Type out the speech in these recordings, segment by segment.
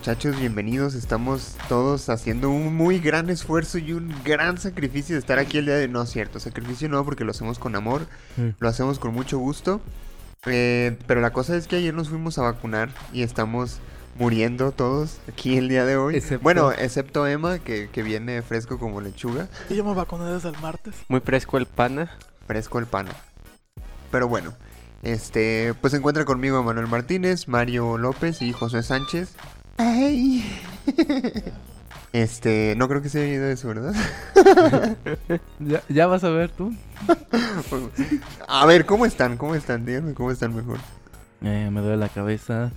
Muchachos, bienvenidos. Estamos todos haciendo un muy gran esfuerzo y un gran sacrificio de estar aquí el día de... No, es cierto, sacrificio no, porque lo hacemos con amor, lo hacemos con mucho gusto. Eh, pero la cosa es que ayer nos fuimos a vacunar y estamos muriendo todos aquí el día de hoy. Excepto- Bueno, excepto Emma, que, que viene fresco como lechuga. Y yo me vacuné desde el martes. Muy fresco el pana. Fresco el pan. Pero bueno, este, pues se encuentra conmigo Manuel Martínez, Mario López y José Sánchez. Ay. Este, no creo que se haya ido eso, ¿verdad? Ya, ya vas a ver tú. A ver, ¿cómo están? ¿Cómo están? Díganme cómo están mejor. Eh, me duele la cabeza,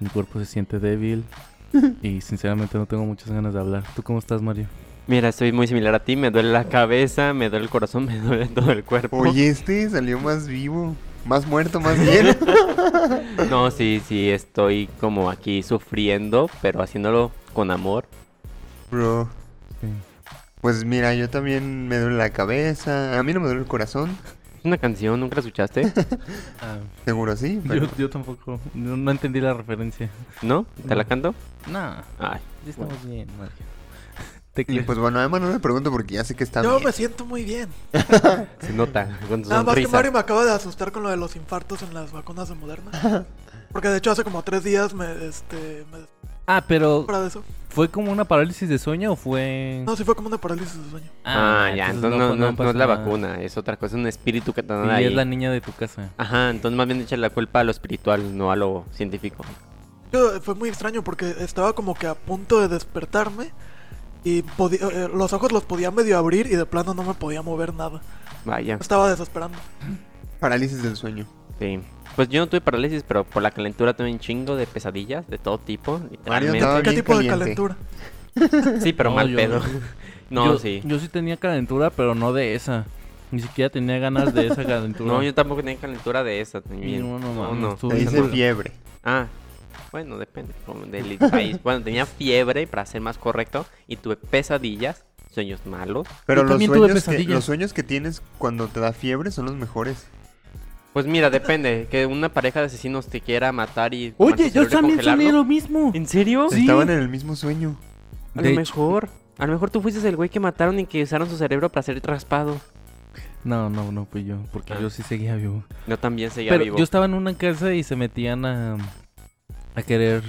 mi cuerpo se siente débil y sinceramente no tengo muchas ganas de hablar. ¿Tú cómo estás, Mario? Mira, estoy muy similar a ti. Me duele la cabeza, me duele el corazón, me duele todo el cuerpo. Oye, este salió más vivo, más muerto, más bien. No, sí, sí, estoy como aquí sufriendo, pero haciéndolo con amor. Bro, Sí. pues mira, yo también me duele la cabeza. A mí no me duele el corazón, Es una canción, ¿nunca la escuchaste? Ah, seguro sí. Pero... yo, yo tampoco, no, no entendí la referencia. ¿No? ¿Te la No. canto? Nah, Ay, ya estamos bien, Mario. Te Y pues bueno, además no me pregunto porque ya sé que está Yo bien. me siento muy bien. se nota con Nada más que. Mario me acaba de asustar con lo de los infartos en las vacunas de Moderna. Porque de hecho hace como tres días me, este, me Ah, pero eso. ¿fue como una parálisis de sueño o fue...? No, sí fue como una parálisis de sueño. Ah, ya, entonces no, no- no pasa es la vacuna, es otra cosa, es un espíritu que te dan Y ahí. es la niña de tu casa. Ajá, entonces más bien echar la culpa a lo espiritual, no a lo científico. Yo, fue muy extraño porque estaba como que a punto de despertarme y podía- eh, los ojos los podía medio abrir y de plano no me podía mover nada. Vaya, estaba desesperando. Parálisis del sueño. sí. Pues yo no tuve parálisis, pero por la calentura tuve un chingo de pesadillas de todo tipo, Mario literalmente. estaba ¿Qué tipo de calentura? Sí, pero No, mal pedo. No, yo, sí. Yo sí tenía calentura, pero no de esa. Ni siquiera tenía ganas de esa calentura. No, yo tampoco tenía calentura de esa. también. No, no, no, no. dice no. fiebre. Ah, bueno, depende como del país. Bueno, tenía fiebre, para ser más correcto, y tuve pesadillas, sueños malos. Pero los sueños, que, pesadillas. los sueños que tienes cuando te da fiebre son los mejores. Pues mira, depende. Que una pareja de asesinios te quiera matar y... Oye, yo también soñé lo mismo. ¿En serio? Sí. Estaban en el mismo sueño. A De lo hecho- mejor. A lo mejor tú fuiste el güey que mataron y que usaron su cerebro para ser raspado. No, no, no fui yo, porque Ah. yo sí seguía vivo. Yo también seguía Pero vivo. yo estaba en una casa y se metían a, a querer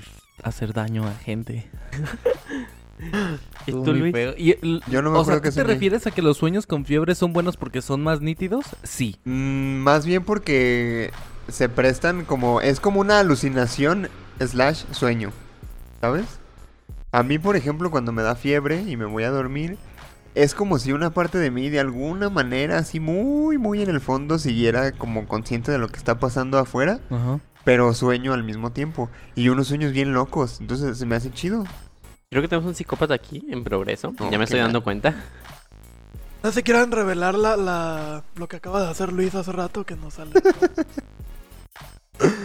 hacer daño a gente. ¿Y tú, Luis? Y el- Yo no me o sea, acuerdo que ¿tú te refieres a que los sueños con fiebre son buenos porque son más nítidos? Sí. Mm, más bien porque se prestan como... Es como una alucinación slash sueño. ¿Sabes? A mí, por ejemplo, cuando me da fiebre y me voy a dormir... Es como si una parte de mí de alguna manera, así muy, muy en el fondo, siguiera como consciente de lo que está pasando afuera, Ajá. Pero sueño al mismo tiempo. Y unos sueños bien locos, entonces se me hace chido. Creo que tenemos un psicópata aquí en progreso. Oh, ya me estoy dando mal. cuenta. No sé si quieran revelar la, la, lo que acaba de hacer Luis hace rato que no sale.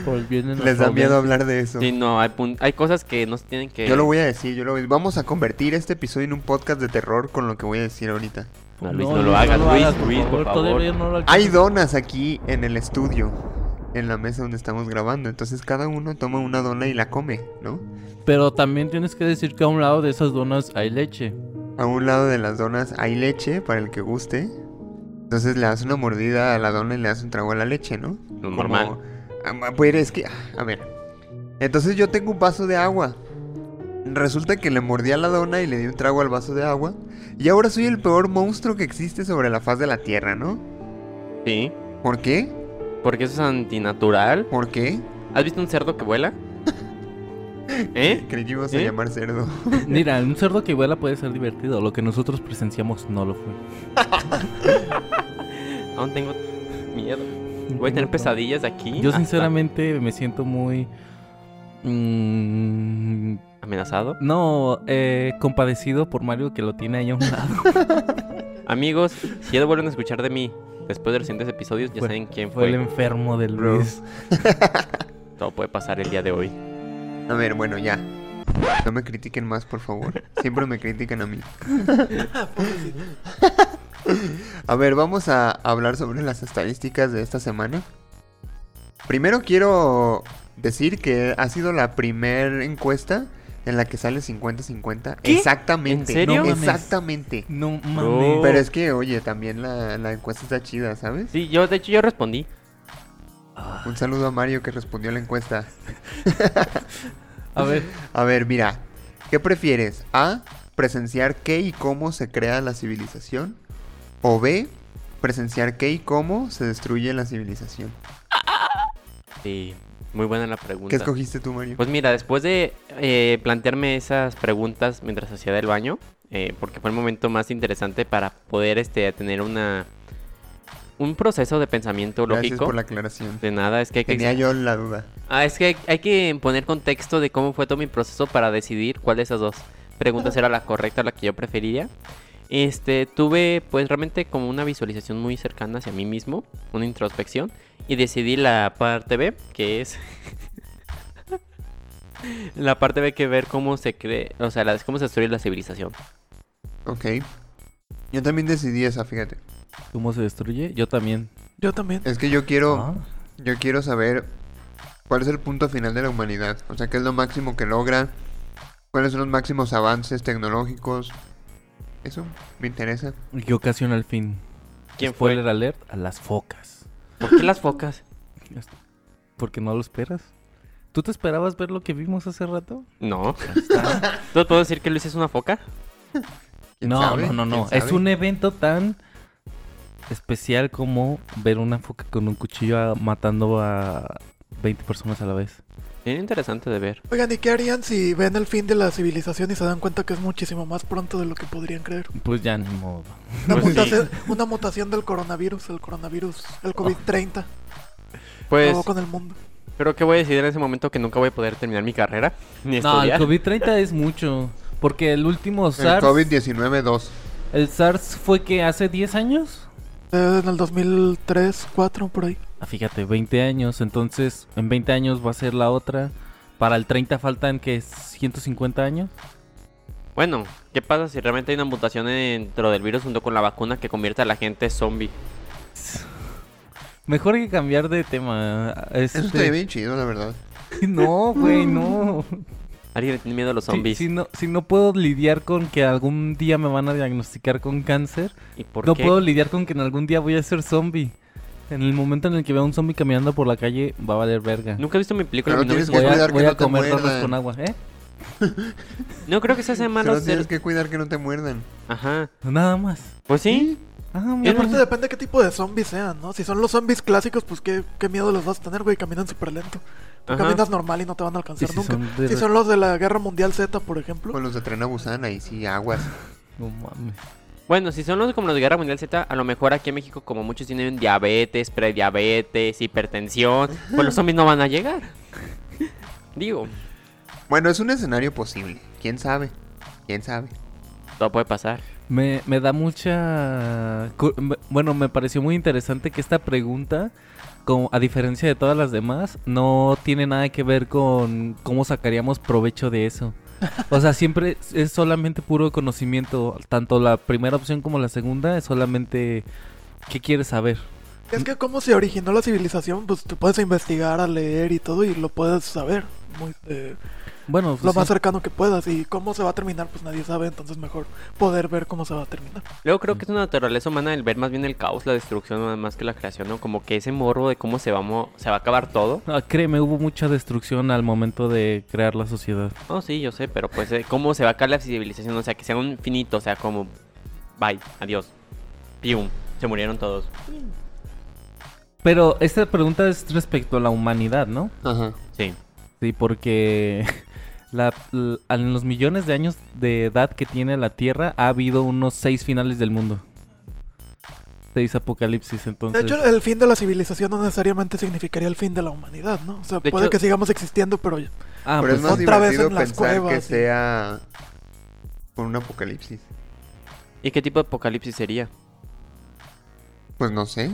Por Les da miedo hablar de eso. Sí, no, hay, hay cosas que no se tienen que... Yo lo voy a decir, yo lo voy- Vamos a convertir este episodio en un podcast de terror con lo que voy a decir ahorita. No, Luis, no lo hagas, Luis, Luis, por favor. todavía no lo Hay donas aquí en el estudio, en la mesa donde estamos grabando. Entonces cada uno toma una dona y la come, ¿no? Pero también tienes que decir que a un lado de esas donas hay leche. A un lado de las donas hay leche para el que guste. Entonces le das una mordida a la dona y le das un trago a la leche, ¿no? Lo normal. Como- Ah, Pues es que, a ver. Entonces yo tengo un vaso de agua. Resulta que le mordí a la dona y le di un trago al vaso de agua. Y ahora soy el peor monstruo que existe sobre la faz de la tierra, ¿no? Sí, ¿Por qué? Porque eso es antinatural. ¿Por qué? ¿Has visto un cerdo que vuela? ¿Eh? Creí que ibas a ¿Eh? llamar cerdo. Mira, un cerdo que vuela puede ser divertido. Lo que nosotros presenciamos no lo fue. Aún tengo miedo. Voy a tener pesadillas de aquí. Yo hasta sinceramente me siento muy... mm, ¿Amenazado? no, eh, compadecido por Mario que lo tiene ahí a un lado. Amigos, si ya vuelven a escuchar de mí después de los siguientes episodios, ya Fue- saben quién Fue fue. el enfermo del Bro. Luis. Todo puede pasar el día de hoy. A ver, bueno, ya. No me critiquen más, por favor. Siempre me critican a mí. A ver, vamos a hablar sobre las estadísticas de esta semana. Primero quiero decir que ha sido la primera encuesta en la que sale 50-50. ¿Qué? Exactamente. ¿En serio? No, exactamente. No mames. Pero es que, oye, también la, la encuesta está chida, ¿sabes? Sí, yo, de hecho, yo respondí. Un saludo a Mario que respondió la encuesta. a ver, A ver, mira, ¿qué prefieres? A, presenciar qué y cómo se crea la civilización. O B, presenciar qué y cómo se destruye la civilización. Sí, muy buena la ¿Qué pregunta. escogiste tú, Mario? Pues mira, después de eh, plantearme esas preguntas mientras hacía del baño, eh, porque fue el momento más interesante para poder este, tener una un proceso de pensamiento Gracias lógico. por la aclaración. De nada, es que hay que Tenía yo la duda. Ah, es que hay, hay que poner contexto de cómo fue todo mi proceso para decidir cuál de esas dos preguntas era la correcta, la que yo preferiría. Este, tuve pues realmente como una visualización muy cercana hacia mí mismo, una introspección, y decidí la parte B, que es la parte B que ver cómo se cree, o sea, la- cómo se destruye la civilización. Ok. Yo también decidí esa, fíjate. ¿cómo se destruye? Yo también. Yo también. Es que yo quiero, Ah, yo quiero saber cuál es el punto final de la humanidad. O sea, qué es lo máximo que logra. Cuáles son los máximos avances tecnológicos. Eso me interesa. ¿y ¿Qué ocasiona el fin? ¿Quién fue? Spoiler alert a las focas. ¿Por qué las focas? Porque no lo esperas. ¿Tú te esperabas ver lo que vimos hace rato? No. ¿Tú puedo decir que Luis es una foca? ¿Quién No, sabe? no, no, no. ¿Quién Es un evento tan especial como ver una foca con un cuchillo a- matando a 20 personas a la vez. Bien interesante de ver. Oigan, ¿y qué harían si ven el fin de la civilización y se dan cuenta que es muchísimo más pronto de lo que podrían creer? Pues ya ni modo. Una, Pues sí. mutación, una mutación del coronavirus, el coronavirus, el COVID-30, Pues, acabó con el mundo. pero ¿qué voy a decidir en ese momento que nunca voy a poder terminar mi carrera? Ni No, el estudiar. COVID-30 es mucho. Porque el último El SARS. COVID-19 2. El SARS fue que hace 10 años. Eh, en el 2003, 4 por ahí. Ah, fíjate, 20 años. Entonces, en 20 años va a ser la otra. Para el 30 faltan que 150 años. Bueno, ¿qué pasa si realmente hay una mutación dentro del virus junto con la vacuna que convierte a la gente zombie? Mejor hay que cambiar de tema. Eso Este... estaría bien chido, la verdad. No, güey, no. ¿Alguien tiene miedo a los Si, zombies? si no. si no puedo lidiar con que algún día me van a diagnosticar con cáncer, ¿Y por no qué? puedo lidiar con que en algún día voy a ser zombie. En el momento en el que vea un zombie caminando por la calle, va a valer verga. Nunca he visto mi película. Pero mi nombre tienes es que Voy a, cuidar que voy no a te comer con agua, ¿eh? No creo que se hace malo ser... tienes que cuidar que no te muerdan. Ajá. Nada más. Pues sí. Ah, Y aparte depende qué tipo de zombies sean, ¿no? Si son los zombies clásicos, pues qué, qué miedo los vas a tener, güey. Caminan súper lento. Tú Ajá. caminas normal y no te van a alcanzar si nunca. son de- Si son los de la Guerra Mundial Z, por ejemplo. Con los de Tren a Busan, ahí sí, aguas. No mames. Bueno, si son los como los de Guerra Mundial Z, a lo mejor aquí en México, como muchos tienen diabetes, prediabetes, hipertensión, pues los zombies no van a llegar. Digo, Bueno, es un escenario posible. ¿Quién sabe? ¿Quién sabe? todo puede pasar. Me, me da mucha... Bueno, me pareció muy interesante que esta pregunta, como a diferencia de todas las demás, no tiene nada que ver con cómo sacaríamos provecho de eso. O sea, siempre es solamente puro conocimiento. Tanto la primera opción como la segunda es solamente qué quieres saber. Es que como se originó la civilización, pues tú puedes investigar, a leer y todo y lo puedes saber. Muy, eh, Bueno, lo pues más sí. cercano que puedas. Y cómo se va a terminar, pues nadie sabe. Entonces mejor poder ver cómo se va a terminar. Luego creo que es una naturaleza humana el ver más bien el caos, la destrucción, nada más que la creación, ¿no? Como que ese morbo de cómo se va, a mo- se va a acabar todo. Ah, créeme, hubo mucha destrucción al momento de crear la sociedad. Oh, sí, yo sé, pero pues eh, cómo se va a acabar la civilización, o sea, que sea un finito, o sea, como, bye, adiós, pium, se murieron todos. Pero esta pregunta es respecto a la humanidad, ¿no? Ajá. Sí. Sí, porque la- en los millones de años de edad que tiene la Tierra ha habido unos seis finales del mundo. Seis apocalipsis, De entonces... hecho, el fin de la civilización no necesariamente significaría el fin de la humanidad, ¿no? O sea, De puede hecho- que sigamos existiendo, pero ah, Pero pues, es más otra vez divertido en las pensar que cuevas y- sea con un apocalipsis. ¿Y qué tipo de apocalipsis sería? Pues no sé.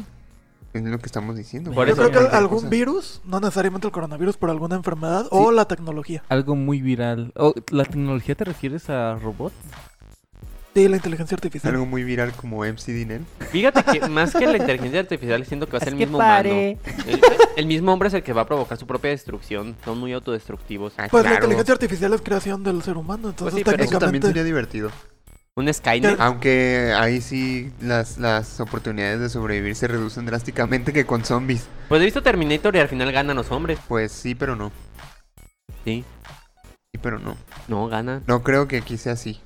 Es lo que estamos diciendo. Por Yo eso- creo que algún cosa. virus, no necesariamente el coronavirus, pero alguna enfermedad o la tecnología. Algo muy viral. Oh, ¿La tecnología te refieres a robots? Sí, la inteligencia artificial. Algo muy viral como MC Dinel. Fíjate que más que la inteligencia artificial siento que va a ser el mismo humano. El, el mismo hombre es el que va a provocar su propia destrucción. Son muy autodestructivos. Ah, Pues la inteligencia artificial es creación del ser humano, entonces sí, pero eso también técnicamente... sería divertido. Un Skynet. Aunque ahí sí las, las oportunidades de sobrevivir se reducen drásticamente que con zombies. Pues he visto Terminator y al final ganan los hombres. Pues sí, pero no. Sí. Sí, pero no. No, ganan. No creo que aquí sea así.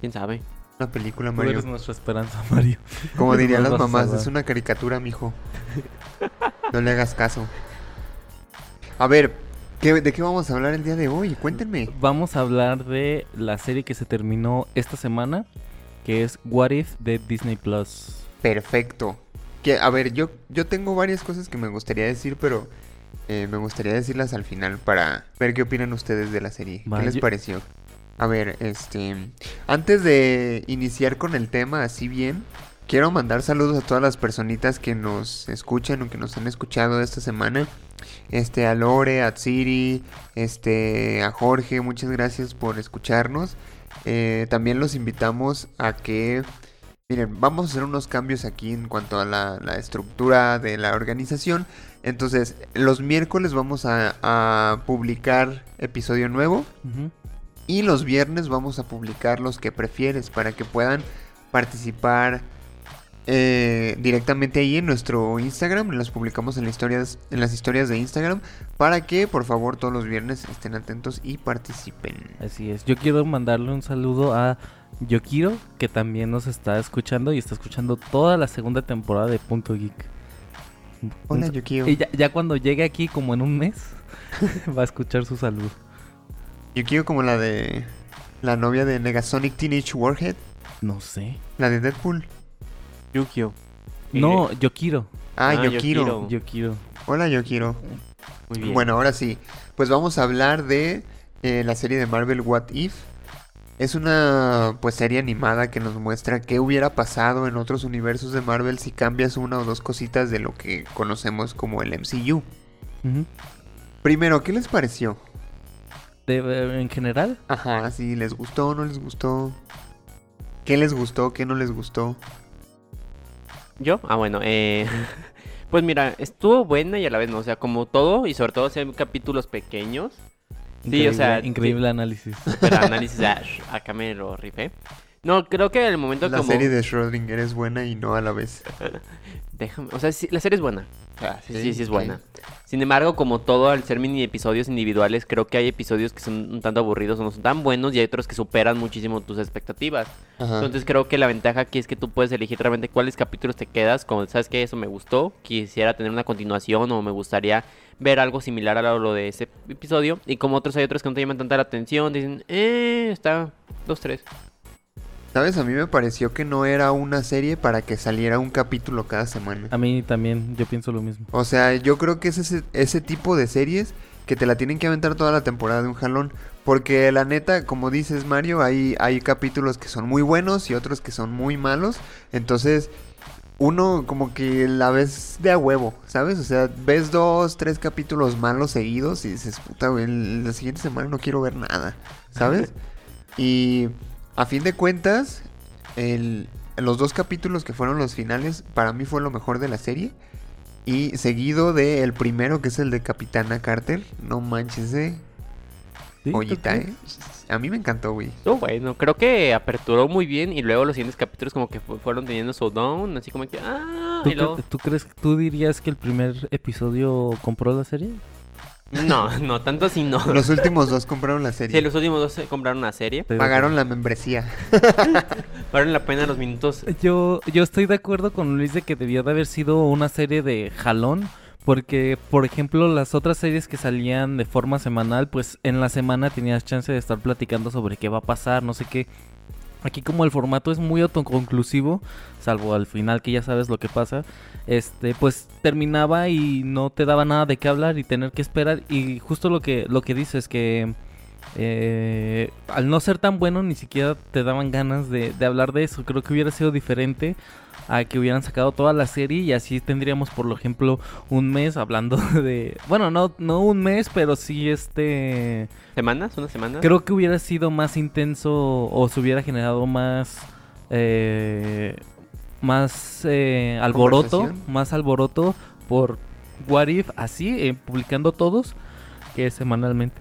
¿Quién sabe? Una película, Tú Mario. eres nuestra esperanza, Mario. Como Tú dirían las mamás, es una caricatura, mijo. No le hagas caso. A ver, ¿qué, ¿de qué vamos a hablar el día de hoy? Cuéntenme. Vamos a hablar de la serie que se terminó esta semana, que es What If de Disney Plus. Perfecto. Que, a ver, yo, yo tengo varias cosas que me gustaría decir, pero eh, me gustaría decirlas al final para ver qué opinan ustedes de la serie. ¿Qué les pareció? A ver, este... Antes de iniciar con el tema así bien, quiero mandar saludos a todas las personitas que nos escuchan o que nos han escuchado esta semana. Este, a Lore, a Tsiri, este, a Jorge, muchas gracias por escucharnos. Eh, también los invitamos a que Miren, vamos a hacer unos cambios aquí en cuanto a la, la estructura de la organización. Entonces, los miércoles vamos a, a publicar episodio nuevo. Y los viernes vamos a publicar los que prefieres para que puedan participar eh, directamente ahí en nuestro Instagram. Los publicamos en las, historias, en las historias de Instagram para que por favor todos los viernes estén atentos y participen. Así es. Yo quiero mandarle un saludo a Yokiro, que también nos está escuchando y está escuchando toda la segunda temporada de Punto Geek. Hola Yukio. Y ya, ya cuando llegue aquí, como en un mes, va a escuchar su saludo. Yukio como la de la novia de Negasonic Teenage Warhead. No sé. La de Deadpool. Yukio. No, Yokiro. Ah, Ah, Yokiro. Yokiro. Hola Yokiro. Muy bien. Bueno, ahora sí. Pues vamos a hablar de eh, la serie de Marvel What If. Es una pues serie animada que nos muestra qué hubiera pasado en otros universos de Marvel si cambias una o dos cositas de lo que conocemos como el MCU. Primero, ¿qué les pareció? De- eh, en general, Ajá, si les gustó o no les gustó. ¿Qué les gustó? ¿Qué no les gustó? ¿Yo? Ah, bueno, eh... Pues mira, estuvo buena y a la vez no, o sea, como todo y sobre todo si hay capítulos pequeños. Sí, increíble, o sea, increíble análisis. Pero análisis, ah, acá me lo rifé. No, creo que el momento La como... serie de Schrödinger es buena y no a la vez. Déjame, o sea, sí, la serie es buena. Sea, sí, sí, Sí, sí es buena. Sin embargo, como todo, al ser mini episodios individuales, creo que hay episodios que son un tanto aburridos o no son tan buenos y hay otros que superan muchísimo tus expectativas. Ajá. Entonces creo que la ventaja aquí es que tú puedes elegir realmente cuáles capítulos te quedas, como sabes que eso me gustó, quisiera tener una continuación o me gustaría ver algo similar a lo lo de ese episodio. Y como otros hay otros que no te llaman tanta la atención, dicen, eh, está, dos, tres. ¿Sabes? A mí me pareció que no era una serie para que saliera un capítulo cada semana. A mí también, yo pienso lo mismo. O sea, yo creo que es ese, ese tipo de series que te la tienen que aventar toda la temporada de un jalón. Porque la neta, como dices Mario, hay, hay capítulos que son muy buenos y otros que son muy malos. Entonces, uno como que la ves de a huevo, ¿sabes? O sea, ves dos, tres capítulos malos seguidos y dices, puta, güey, la siguiente semana no quiero ver nada, ¿sabes? y a fin de cuentas, el, los dos capítulos que fueron los finales, para mí fue lo mejor de la serie. Y seguido de el primero, que es el de Capitana Carter. No manches, eh. ¿Sí? Joyita, ¿Tú eh. A mí me encantó, güey. Estuvo bueno, creo que aperturó muy bien y luego los siguientes capítulos como que fu- fueron teniendo su down, así como que, ah, ¿Tú, y luego... cre- tú crees, tú dirías que el primer episodio compró la serie? No, no, tanto así no. Los últimos dos compraron la Sí, serie. los últimos dos se compraron una serie. Pagaron la membresía. Valen la pena los minutos. Yo, yo estoy de acuerdo con Luis de que debió de haber sido una serie de jalón. Porque, por ejemplo, las otras series que salían de forma semanal, pues en la semana tenías chance de estar platicando sobre qué va a pasar, no sé qué. Aquí como el formato es muy autoconclusivo, salvo al final que ya sabes lo que pasa, este, pues terminaba y no te daba nada de qué hablar y tener que esperar. Y justo lo que, lo que dices, que eh, al no ser tan bueno, ni siquiera te daban ganas de, de hablar de eso. Creo que hubiera sido diferente a que hubieran sacado toda la serie y así tendríamos, por ejemplo, un mes hablando de... Bueno, no, no un mes, pero sí este... ¿Semanas? ¿Una semana? Creo que hubiera sido más intenso o se hubiera generado más... eh, más eh, alboroto, más alboroto por What If, así, eh, publicando todos, que semanalmente.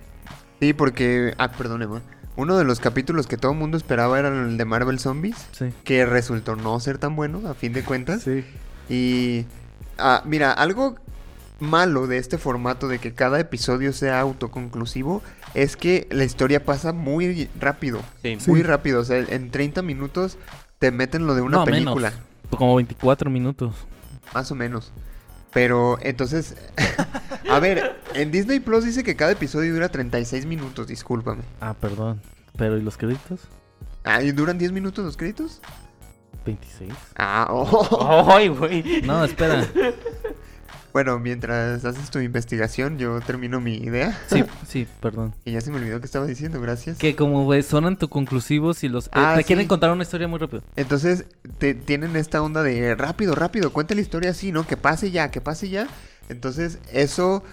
Sí, porque... Ah, perdón, Emma. Uno de los capítulos que todo el mundo esperaba era el de Marvel Zombies, Sí. que resultó no ser tan bueno, a fin de cuentas. Sí. Y... ah, mira, algo malo de este formato de que cada episodio sea autoconclusivo es que la historia pasa muy rápido. Sí. Muy rápido. O sea, en 30 minutos te meten lo de una No, menos. película. Como 24 minutos. Más o menos. Pero entonces, a ver, en Disney Plus dice que cada episodio dura 36 minutos, discúlpame. Ah, perdón. Pero ¿y los créditos? Ah, ¿y duran 10 minutos los créditos? 26. Ah, oh. ¡Ay, güey! No, espera. Bueno, mientras haces tu investigación, yo termino mi idea. Sí, sí, perdón. Y ya se me olvidó que estaba diciendo, gracias. Que como güey, son autoconclusivos y los... eh, Ah, te quieren contar una historia muy rápido. Entonces, te, tienen esta onda de rápido, rápido, cuenta la historia así, ¿no? Que pase ya, que pase ya. Entonces, eso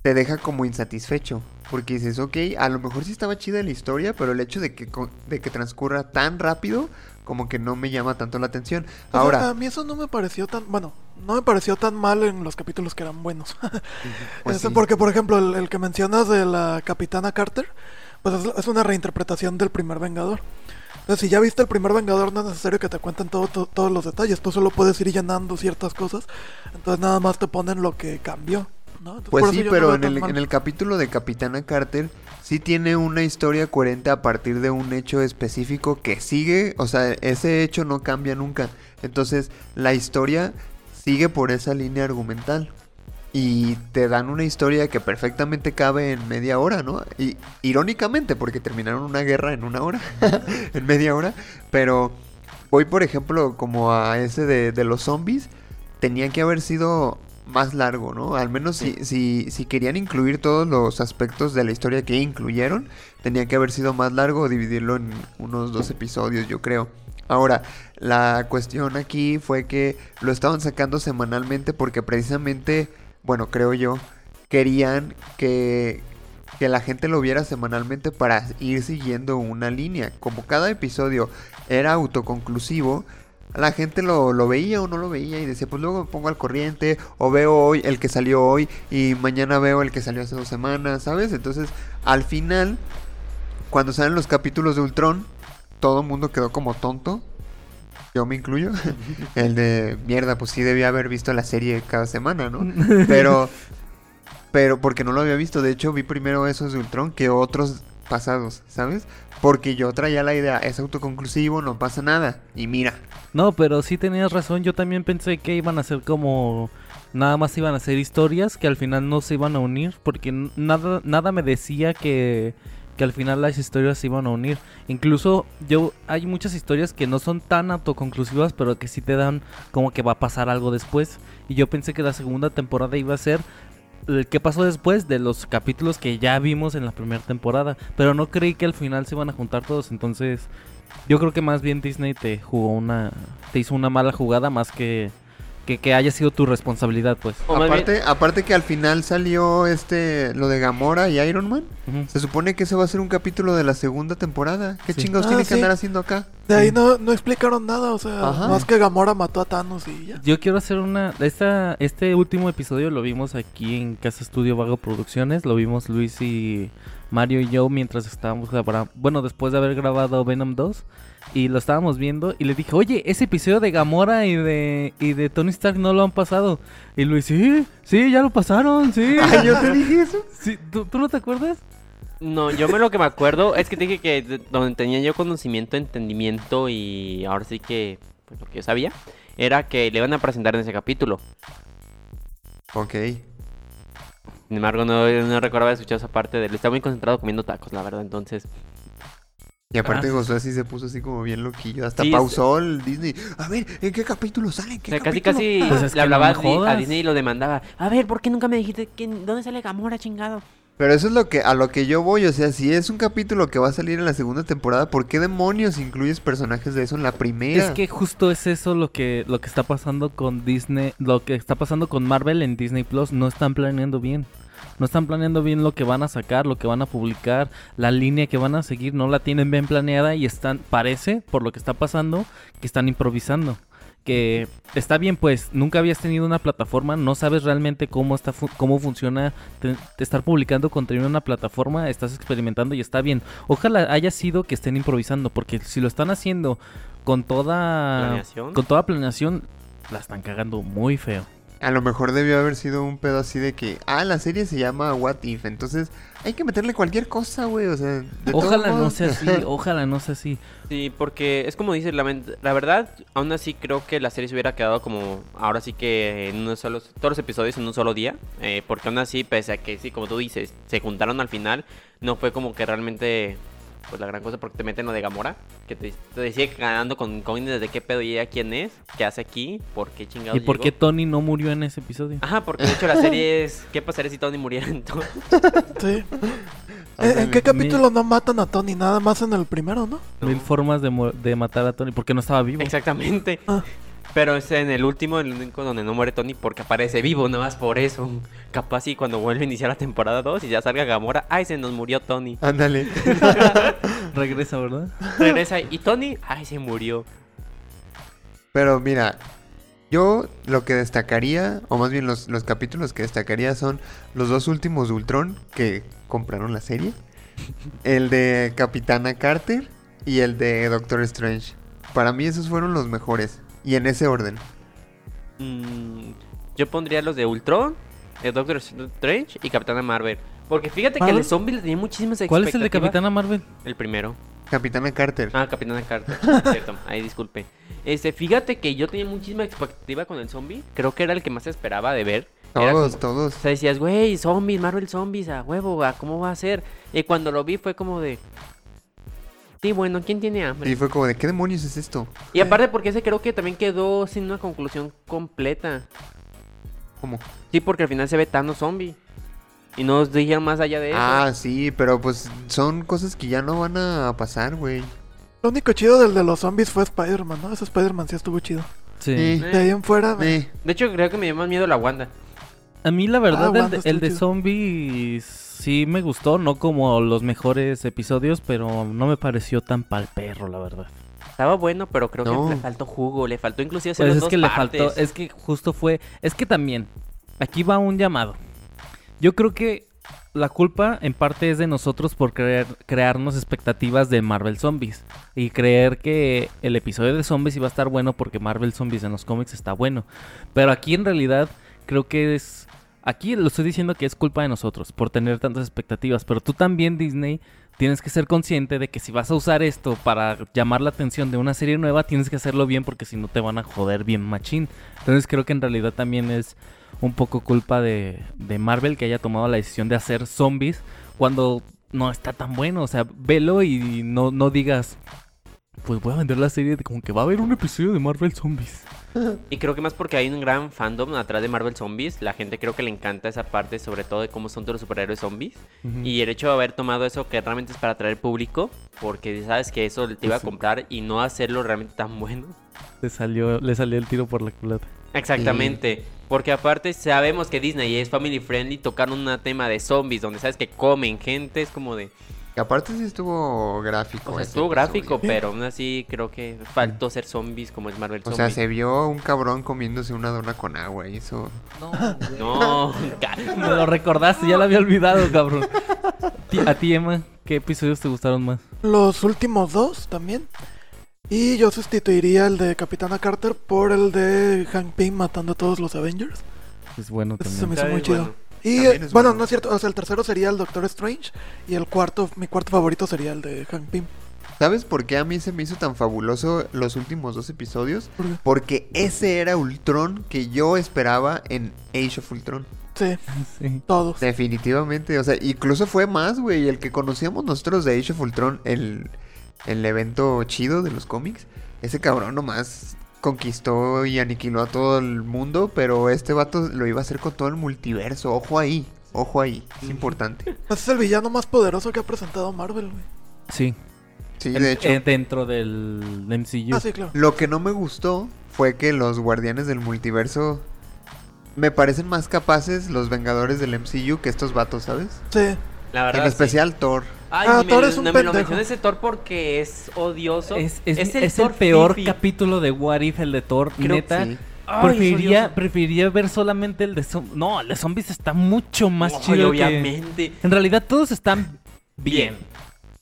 te deja como insatisfecho. Porque dices, ok, a lo mejor sí estaba chida la historia, pero el hecho de que, co- de que transcurra tan rápido, como que no me llama tanto la atención. O sea, Ahora, a mí eso no me pareció tan, bueno, no me pareció tan mal en los capítulos que eran buenos. pues Este, sí. Porque, por ejemplo, el, el que mencionas de la Capitana Carter, pues es, es una reinterpretación del primer Vengador. Entonces, si ya viste el primer Vengador, no es necesario que te cuenten todo, to- todos los detalles. Tú solo puedes ir llenando ciertas cosas. Entonces, nada más te ponen lo que cambió. ¿no? Entonces, Pues sí, no pero en el, en el capítulo de Capitana Carter sí tiene una historia coherente a partir de un hecho específico que sigue, o sea, ese hecho no cambia nunca. Entonces, la historia sigue por esa línea argumental. Y te dan una historia que perfectamente cabe en media hora, ¿no? Y irónicamente, porque terminaron una guerra en una hora, en media hora. Pero voy, por ejemplo, como a ese de, de los zombies, tenía que haber sido más largo, ¿no? Al menos si, si, si querían incluir todos los aspectos de la historia que incluyeron, tenía que haber sido más largo o dividirlo en unos dos episodios, yo creo. Ahora, la cuestión aquí fue que lo estaban sacando semanalmente porque precisamente, bueno, creo yo, querían que, que la gente lo viera semanalmente para ir siguiendo una línea. Como cada episodio era autoconclusivo, la gente lo, lo veía o no lo veía y decía, pues luego me pongo al corriente o veo hoy el que salió hoy y mañana veo el que salió hace dos semanas, ¿sabes? Entonces, al final, cuando salen los capítulos de Ultron, todo el mundo quedó como tonto. Yo me incluyo. el de mierda, pues sí debía haber visto la serie cada semana, ¿no? Pero, pero porque no lo había visto. De hecho, vi primero esos de Ultron que otros pasados, ¿sabes? Porque yo traía la idea, es autoconclusivo, no pasa nada. Y mira, No, pero sí tenías razón. Yo también pensé que iban a ser como. Nada más iban a ser historias que al final no se iban a unir. Porque nada, nada me decía que, que al final las historias se iban a unir. Incluso yo hay muchas historias que no son tan autoconclusivas, pero que sí te dan como que va a pasar algo después. Y yo pensé que la segunda temporada iba a ser el que pasó después de los capítulos que ya vimos en la primera temporada. Pero no creí que al final se iban a juntar todos. Entonces, yo creo que más bien Disney te jugó una. te hizo una mala jugada más que. Que, que haya sido tu responsabilidad, pues. Bien- aparte, aparte que al final salió este lo de Gamora y Iron Man. Se supone que ese va a ser un capítulo de la segunda temporada. ¿Qué Sí. chingados Ah, tiene que andar haciendo acá? De ahí Sí. no, no explicaron nada, o sea, Ajá. más que Gamora mató a Thanos y ya. Yo quiero hacer una. Esta, este último episodio lo vimos aquí en Casa Estudio Vago Producciones. Lo vimos Luis y Mario y yo mientras estábamos grabando. Bueno, después de haber grabado Venom 2. Y lo estábamos viendo. Y le dije, oye, ese episodio de Gamora y de, y de Tony Stark no lo han pasado. Y Luis, sí, sí, ya lo pasaron, sí. Ay, yo te dije eso. Sí, ¿tú, tú no te acuerdas? No, yo me lo que me acuerdo es que te dije que de- donde tenía yo conocimiento, entendimiento y ahora sí que pues, lo que yo sabía era que le iban a presentar en ese capítulo. Ok. Sin embargo, no, no recuerdo haber escuchado esa parte de él. Estaba muy concentrado comiendo tacos, la verdad. Entonces, Y aparte Ah. Josué sí se puso así como bien loquillo. Hasta Sí, pausó el Disney. A ver, ¿en qué capítulo sale? ¿En o sea, casi, capítulo? casi Pues es le que no hablaba a. Disney y lo demandaba. A ver, ¿por qué nunca me dijiste quién, dónde sale Gamora, chingado? Pero eso es lo que a lo que yo voy, o sea, si es un capítulo que va a salir en la segunda temporada, ¿por qué demonios incluyes personajes de eso en la primera? Es que justo es eso lo que, lo que está pasando con Disney, lo que está pasando con Marvel en Disney Plus. No están planeando bien. No están planeando bien lo que van a sacar, lo que van a publicar, la línea que van a seguir, no la tienen bien planeada y están, parece, por lo que está pasando, que están improvisando. Que está bien, pues nunca habías tenido una plataforma, no sabes realmente cómo está fu- cómo funciona estar publicando contenido en una plataforma, estás experimentando y está bien. Ojalá haya sido que estén improvisando, porque si lo están haciendo con toda Planeación. con toda planeación, la están cagando muy feo. A lo mejor debió haber sido un pedo así de que, ah, la serie se llama What If, entonces hay que meterle cualquier cosa, güey, o sea, de Ojalá no sea así, ojalá no sea así. Sí, porque es como dices, la, la verdad, aún así creo que la serie se hubiera quedado como, ahora sí que en unos solos, todos los episodios en un solo día, eh, porque aún así, pese a que sí, como tú dices, se juntaron al final, no fue como que realmente, pues la gran cosa, porque te meten lo de Gamora, que te, te sigue ganando con incógnitas de qué pedo y ella quién es, qué hace aquí, por qué chingados ¿Y por qué. Tony no murió en ese episodio? Ajá, porque de hecho la serie es, ¿qué pasaría si Tony muriera entonces? Sí. ¿En, en qué capítulo no matan a Tony? Nada más en el primero, ¿no? Mil formas de, de matar a Tony, porque no estaba vivo. Exactamente. Ah. Pero es en el último, el único donde no muere Tony porque aparece vivo, nada más por eso. Capaz y cuando vuelve a iniciar la temporada 2 y ya salga Gamora, ¡ay, se nos murió Tony! Ándale. Regresa, ¿verdad? Regresa y Tony, ¡ay, se murió! Pero mira, yo lo que destacaría, o más bien los, los capítulos que destacaría son los dos últimos de Ultron que compraron la serie. El de Capitana Carter y el de Doctor Strange. Para mí esos fueron los mejores. Y en ese orden. Mm, yo pondría los de Ultron, el Doctor Strange y Capitana Marvel. Porque fíjate que el de Marvel. zombie le tenía muchísimas ¿Cuál es el de expectativas. Capitana Marvel? El primero. Capitana Carter. Ah, Capitana Carter. Cierto, ahí disculpe. Este, fíjate que yo tenía muchísima expectativa con el zombie. Creo que era el que más esperaba de ver. Era todos, como- todos. O sea, decías, güey, zombies, Marvel Zombies, a huevo, a cómo va a ser. Y cuando lo vi fue como de. Sí, bueno, ¿quién tiene hambre? Y fue como de, ¿qué demonios es esto? Y aparte, porque ese creo que también quedó sin una conclusión completa. ¿Cómo? Sí, porque al final se ve Thanos zombie. Y no nos dijeron más allá de eso. Ah, sí, pero pues son cosas que ya no van a pasar, güey. Lo único chido del de los zombies fue Spider-Man, ¿no? Ese Spider-Man sí estuvo chido. Sí. Sí. De ahí en fuera, Eh, De hecho, creo que me dio más miedo la Wanda. A mí la verdad Ah, el, Wanda de, el de zombies sí me gustó, no como los mejores episodios, pero no me pareció tan pal perro, la verdad. Estaba bueno, pero creo No. que le faltó jugo. Le faltó inclusive hacer Pues es dos que le faltó, es que justo fue, es que también, aquí va un llamado. Yo creo que la culpa en parte es de nosotros por creer, crearnos expectativas de Marvel Zombies y creer que el episodio de Zombies iba a estar bueno porque Marvel Zombies en los cómics está bueno. Pero aquí en realidad creo que es, aquí lo estoy diciendo que es culpa de nosotros por tener tantas expectativas, pero tú también Disney tienes que ser consciente de que si vas a usar esto para llamar la atención de una serie nueva, tienes que hacerlo bien porque si no te van a joder bien machín. Entonces creo que en realidad también es un poco culpa de, de Marvel que haya tomado la decisión de hacer zombies cuando no está tan bueno. O sea, velo y no, no digas, pues voy a vender la serie de como que va a haber un episodio de Marvel Zombies. Y creo que más porque hay un gran fandom atrás de Marvel Zombies. La gente creo que le encanta esa parte, sobre todo de cómo son todos los superhéroes zombies. Y el hecho de haber tomado eso que realmente es para atraer público, porque sabes que eso te iba a comprar y no hacerlo realmente tan bueno. le, salió, le salió el tiro por la culata. Exactamente. Porque aparte sabemos que Disney es family friendly, tocar un tema de zombies donde sabes que comen gente, es como de... que aparte sí estuvo gráfico. O sea, estuvo gráfico, episodio. pero aún así creo que faltó ser zombies como es Marvel O sea, se vio un cabrón comiéndose una dona con agua y eso... No, No, ca- me lo recordaste, ya lo había olvidado, cabrón. A ti, Emma, ¿qué episodios te gustaron más? Los últimos dos también. Y yo sustituiría el de Capitana Carter por el de Hank Pym matando a todos los Avengers. Es bueno Ese se también. me hizo muy chido. bueno. Y bueno, bueno. no es cierto. O sea, el tercero sería el Doctor Strange. Y el cuarto, mi cuarto favorito sería el de Hank Pym. ¿Sabes por qué a mí se me hizo tan fabuloso los últimos dos episodios? Porque ese era Ultron que yo esperaba en Age of Ultron. Sí, Sí. todos. Definitivamente, o sea, incluso fue más, güey, el que conocíamos nosotros de Age of Ultron, el, el evento chido de los cómics. Ese cabrón nomás conquistó y aniquiló a todo el mundo, pero este vato lo iba a hacer con todo el multiverso, ojo ahí. Ojo ahí, es importante. Es el villano más poderoso que ha presentado Marvel, güey. Sí. Sí, El- de hecho. eh, dentro del MCU. Ah, sí, claro. Lo que no me gustó fue que los guardianes del multiverso me parecen más capaces los vengadores del MCU que estos vatos, ¿sabes? Sí. La verdad. en sí. especial Thor. Ay, Ah, me, Thor lo- es un no me lo mencioné ese Thor porque es odioso. Es, es- el, es el Thor peor fifi. capítulo de What If, el de Thor. Creo- Neta, Sí. Ay, preferiría, ver solamente el de zombies. No, el de zombies está mucho más chido que... obviamente. En realidad todos están bien.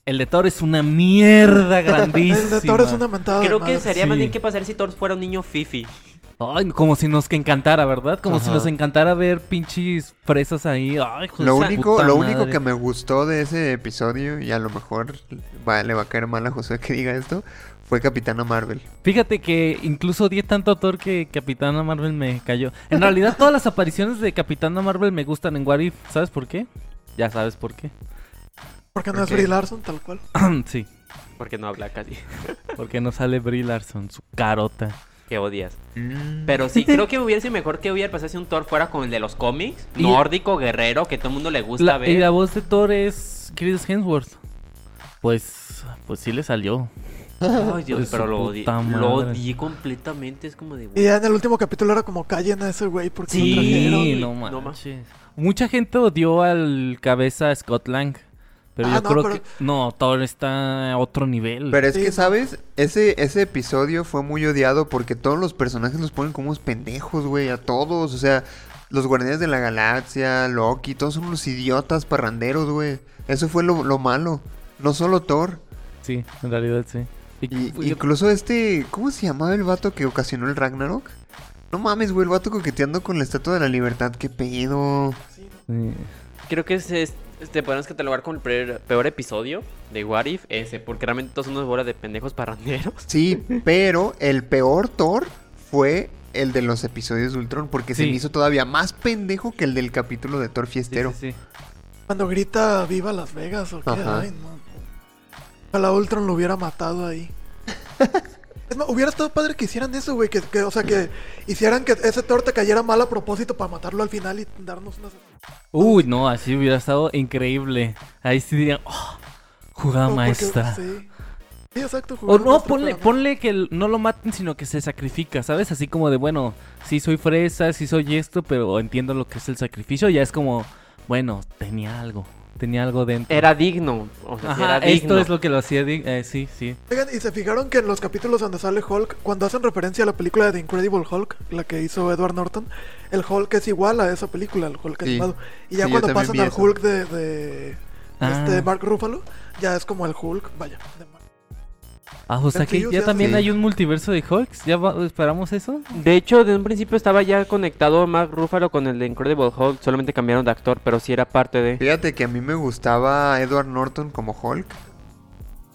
El de Thor es una mierda grandísima. El de Thor es una mentada de Creo que sería más bien que pasar si Thor fuera un niño fifi. Ay, como si nos que encantara, ¿verdad? Como si nos encantara ver pinches fresas ahí. Ay, Lo único, puta lo único que me gustó de ese episodio, y a lo mejor va- le va a caer mal a José que diga esto, fue Capitana Marvel. Fíjate que incluso odié tanto a Thor que Capitana Marvel me cayó. En realidad todas las apariciones de Capitana Marvel me gustan en What If. ¿Sabes por qué? Ya sabes por qué. Porque no ¿Por es? Brie Larson, tal cual. sí, Porque no habla casi. porque no sale Brie Larson, su carota. Que odias. Pero sí, creo que hubiera sido mejor que hubiera pasado si un Thor fuera con el de los cómics. Y- Nórdico, guerrero, que todo el mundo le gusta La- ver. y la voz de Thor es Chris Hemsworth. Pues, pues sí le salió. Ay, Dios, pero lo odié, lo odié completamente. Es como de. Y ya en el último capítulo era como callen a ese güey porque Sí. lo trajeron. No No manches. Mucha gente odió al cabeza Scott Lang. Pero Ah, yo no, creo pero- que. No, Thor está a otro nivel. Pero es Sí, que. ¿sabes? Ese, ese episodio fue muy odiado porque todos los personajes los ponen como unos pendejos, güey, a todos. O sea, los Guardianes de la Galaxia, Loki, todos son unos idiotas parranderos, güey. Eso fue lo, lo malo. No solo Thor. Sí, en realidad sí. Y- Y, yo- incluso este, ¿cómo se llamaba el vato que ocasionó el Ragnarok? No mames, güey, el vato coqueteando con la Estatua de la Libertad, qué pedo. Sí. Creo que es, es- este, podemos catalogar como el peor, peor episodio de What If, ese, porque realmente todos son unas bolas de pendejos parranderos. Sí, pero el peor Thor fue el de los episodios de Ultron, porque se me hizo todavía más pendejo que el del capítulo de Thor Sí, Fiestero. sí, sí. Cuando grita Viva Las Vegas o qué, Ajá. ay, no. Ojalá Ultron lo hubiera matado ahí. Es más, hubiera estado padre que hicieran eso, güey. Que, que, o sea, que hicieran que ese Thor te cayera mal a propósito para matarlo al final y darnos unas. Uy, no, así hubiera estado increíble. Ahí sí dirían, oh, jugada o porque- maestra. Sí. Sí, exacto. O jugada no, maestra, ponle, no. ponle que no lo maten, sino que se sacrifica, ¿sabes? Así como de, bueno, sí soy fresa, sí soy esto, pero entiendo lo que es el sacrificio. Ya es como, bueno, tenía algo, tenía algo dentro. Era digno. O sea, sí Ajá, era esto digno. es lo que lo hacía, di- eh, sí, sí. Oigan, y se fijaron que en los capítulos donde sale Hulk, cuando hacen referencia a la película de The Incredible Hulk, la que hizo Edward Norton, el Hulk es igual a esa película, el Hulk Sí. animado. Y ya Sí, cuando pasan al. Hulk de, de Ah. este Mark Ruffalo, ya es como el Hulk, vaya. de Ah, o sea que ya también sí. hay un multiverso de Hulks. ¿Ya va- esperamos eso? De hecho, de un principio estaba ya conectado Mark Ruffalo con el de Incredible Hulk, solamente cambiaron de actor, pero sí era parte de... Fíjate que a mí me gustaba Edward Norton como Hulk.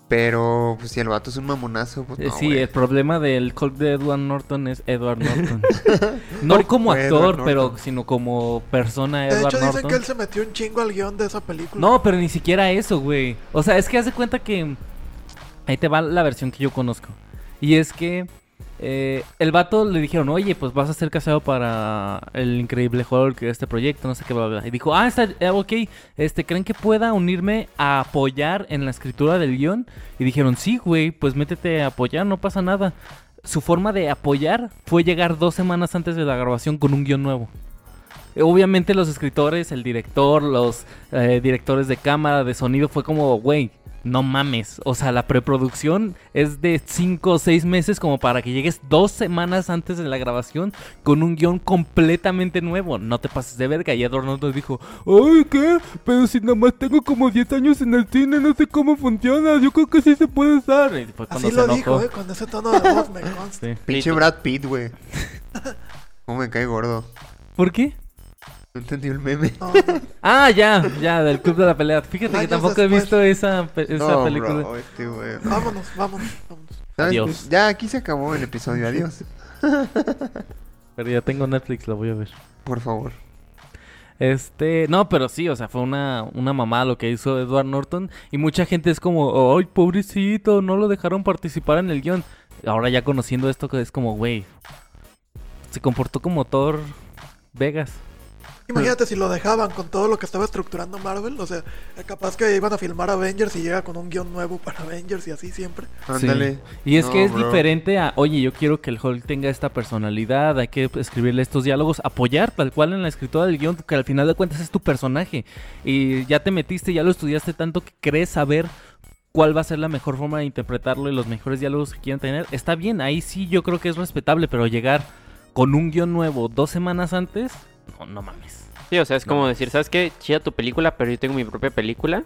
Pero, pues si el vato es un mamonazo, pues Eh, no, sí, el problema del Hulk de Edward Norton es Edward Norton. no como actor, pero sino como persona De Edward hecho, dicen que él se metió un chingo al guion de esa película. No, pero ni siquiera eso, güey. O sea, es que hace cuenta que. Ahí te va la versión que yo conozco. Y es que. eh, el vato le dijeron, oye, pues vas a ser casado para el increíble Hulk, este proyecto, no sé qué, bla, bla. Y dijo, ah, está, eh, ok, este, ¿creen que pueda unirme a apoyar en la escritura del guion? Y dijeron, sí, güey, pues métete a apoyar, no pasa nada. Su forma de apoyar fue llegar dos semanas antes de la grabación con un guion nuevo. Obviamente los escritores, el director, los eh, directores de cámara, de sonido, fue como, güey, no mames. O sea, la preproducción es de 5 o 6 meses como para que llegues dos semanas antes de la grabación con un guion completamente nuevo. No te pases de verga. Y Edward Norton dijo, ay, ¿qué? Pero si nada más tengo como 10 años en el cine, no sé cómo funciona. Yo creo que sí se puede usar. Y fue cuando Así se lo dijo, enojó. eh, con ese tono de voz me consta. Sí. Pinche Brad Pitt, güey. ¿Cómo me cae gordo? ¿Por qué? No entendí el meme. No, no. Ah, ya, ya, del Club de la Pelea. Fíjate que tampoco he visto esa, pe- esa no, película. bro, este. Vámonos, vámonos, vámonos. Adiós. Ya aquí se acabó el episodio. Adiós. Pero ya tengo Netflix, la voy a ver. Por favor. Este, no, pero sí, o sea, fue una, una mamá lo que hizo Edward Norton. Y mucha gente es como, ay, pobrecito, no lo dejaron participar en el guion. Ahora ya conociendo esto, que es como, güey, se comportó como Thor Vegas. Imagínate si lo dejaban con todo lo que estaba estructurando Marvel, o sea, capaz que iban a filmar Avengers y llega con un guion nuevo para Avengers y así siempre. Ándale. Sí. Y es No, que es bro. diferente a, oye, yo quiero que el Hulk tenga esta personalidad, hay que escribirle estos diálogos, apoyar tal cual en la escritura del guion, que al final de cuentas es tu personaje. Y ya te metiste, ya lo estudiaste tanto que crees saber cuál va a ser la mejor forma de interpretarlo y los mejores diálogos que quieran tener. Está bien, ahí sí yo creo que es respetable, pero llegar con un guion nuevo dos semanas antes, no, no mames. Sí, o sea, es como decir, ¿sabes qué? Chida tu película, pero yo tengo mi propia película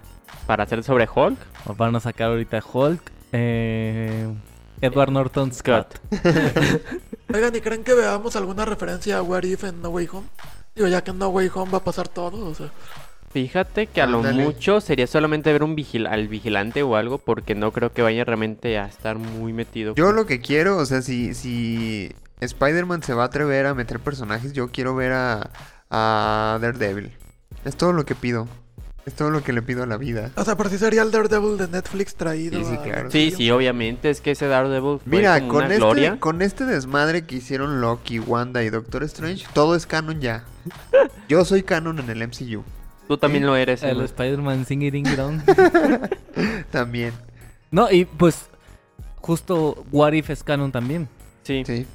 para hacer sobre Hulk. Nos Van a sacar ahorita Hulk, eh, Edward Norton Scott. Oigan, ¿y creen que veamos alguna referencia a What If en No Way Home? Digo, ya que en No Way Home va a pasar todo, o sea. Fíjate que a lo mucho sería solamente ver un vigil al vigilante o algo, porque no creo que vaya realmente a estar muy metido. Yo lo que quiero, o sea, si, si Spider-Man se va a atrever a meter personajes, yo quiero ver a, a Daredevil. Es todo lo que pido. Es todo lo que le pido a la vida. O sea, por si sería el Daredevil de Netflix traído. Sí, sí, claro. Sí, sí, obviamente, es que ese Daredevil fue Mira, como con una este, gloria. con este desmadre que hicieron Loki, Wanda y Doctor Strange, todo es canon ya. Yo soy canon en el MCU. Tú también lo eres, El Emma. Spider-Man Sing It Dong. También. No, y pues justo What If es canon también. Sí. Sí.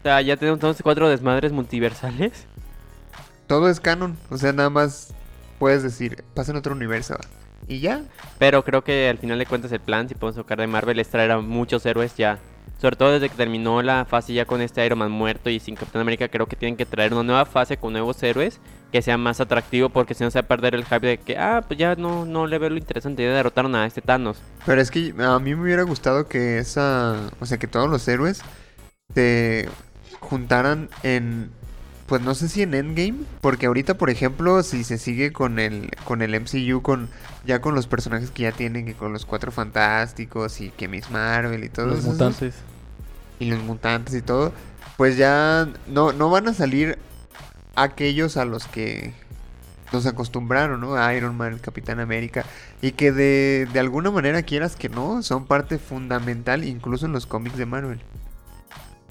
O sea, ya tenemos entonces cuatro desmadres multiversales. Todo es canon. O sea, nada más puedes decir, pasa en otro universo. Y ya. Pero creo que al final de cuentas el plan, si podemos tocar de Marvel, es traer a muchos héroes ya. Sobre todo desde que terminó la fase ya con este Iron Man muerto y sin Capitán América, creo que tienen que traer una nueva fase con nuevos héroes que sea más atractivo porque si no se va a perder el hype de que, ah, pues ya no, no le veo lo interesante, ya derrotaron a este Thanos. Pero es que a mí me hubiera gustado que esa. O sea, que todos los héroes se juntaran en. Pues no sé si en Endgame. Porque ahorita, por ejemplo, si se sigue con el, con el MCU, con ya con los personajes que ya tienen, que con los cuatro fantásticos y que Miss Marvel y todos Los esos, mutantes. y los mutantes y todo, pues ya no, no van a salir aquellos a los que nos acostumbraron, ¿no? A Iron Man, Capitán América, y que de, de alguna manera quieras que no, son parte fundamental incluso en los cómics de Marvel.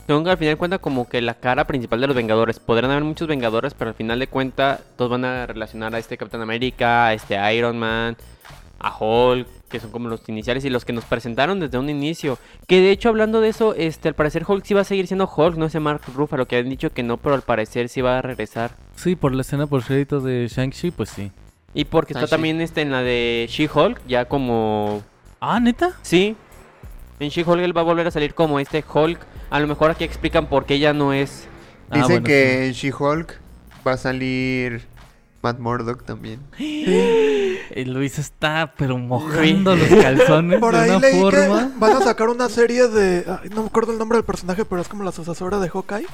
Tengo que al final de cuentas como que la cara principal de los Vengadores. Podrán haber muchos Vengadores, pero al final de cuentas todos van a relacionar a este Capitán América, a este Iron Man, a Hulk, que son como los iniciales y los que nos presentaron desde un inicio. Que de hecho hablando de eso, este al parecer Hulk sí va a seguir siendo Hulk, no ese Mark Ruffalo que habían dicho que no, pero al parecer sí va a regresar. Sí, por la escena por créditos de Shang-Chi, pues sí. Y porque está también este en la de She-Hulk, ya como Ah, neta. sí. En She-Hulk él va a volver a salir como este Hulk. A lo mejor aquí explican por qué ya no es Ah, Dicen bueno, que en She-Hulk va a salir Matt Murdock también. El Luis está, pero mojando los calzones Por de ahí una leí forma. que van a sacar una serie de. ay, no me acuerdo el nombre del personaje, pero es como la sucesora de Hawkeye.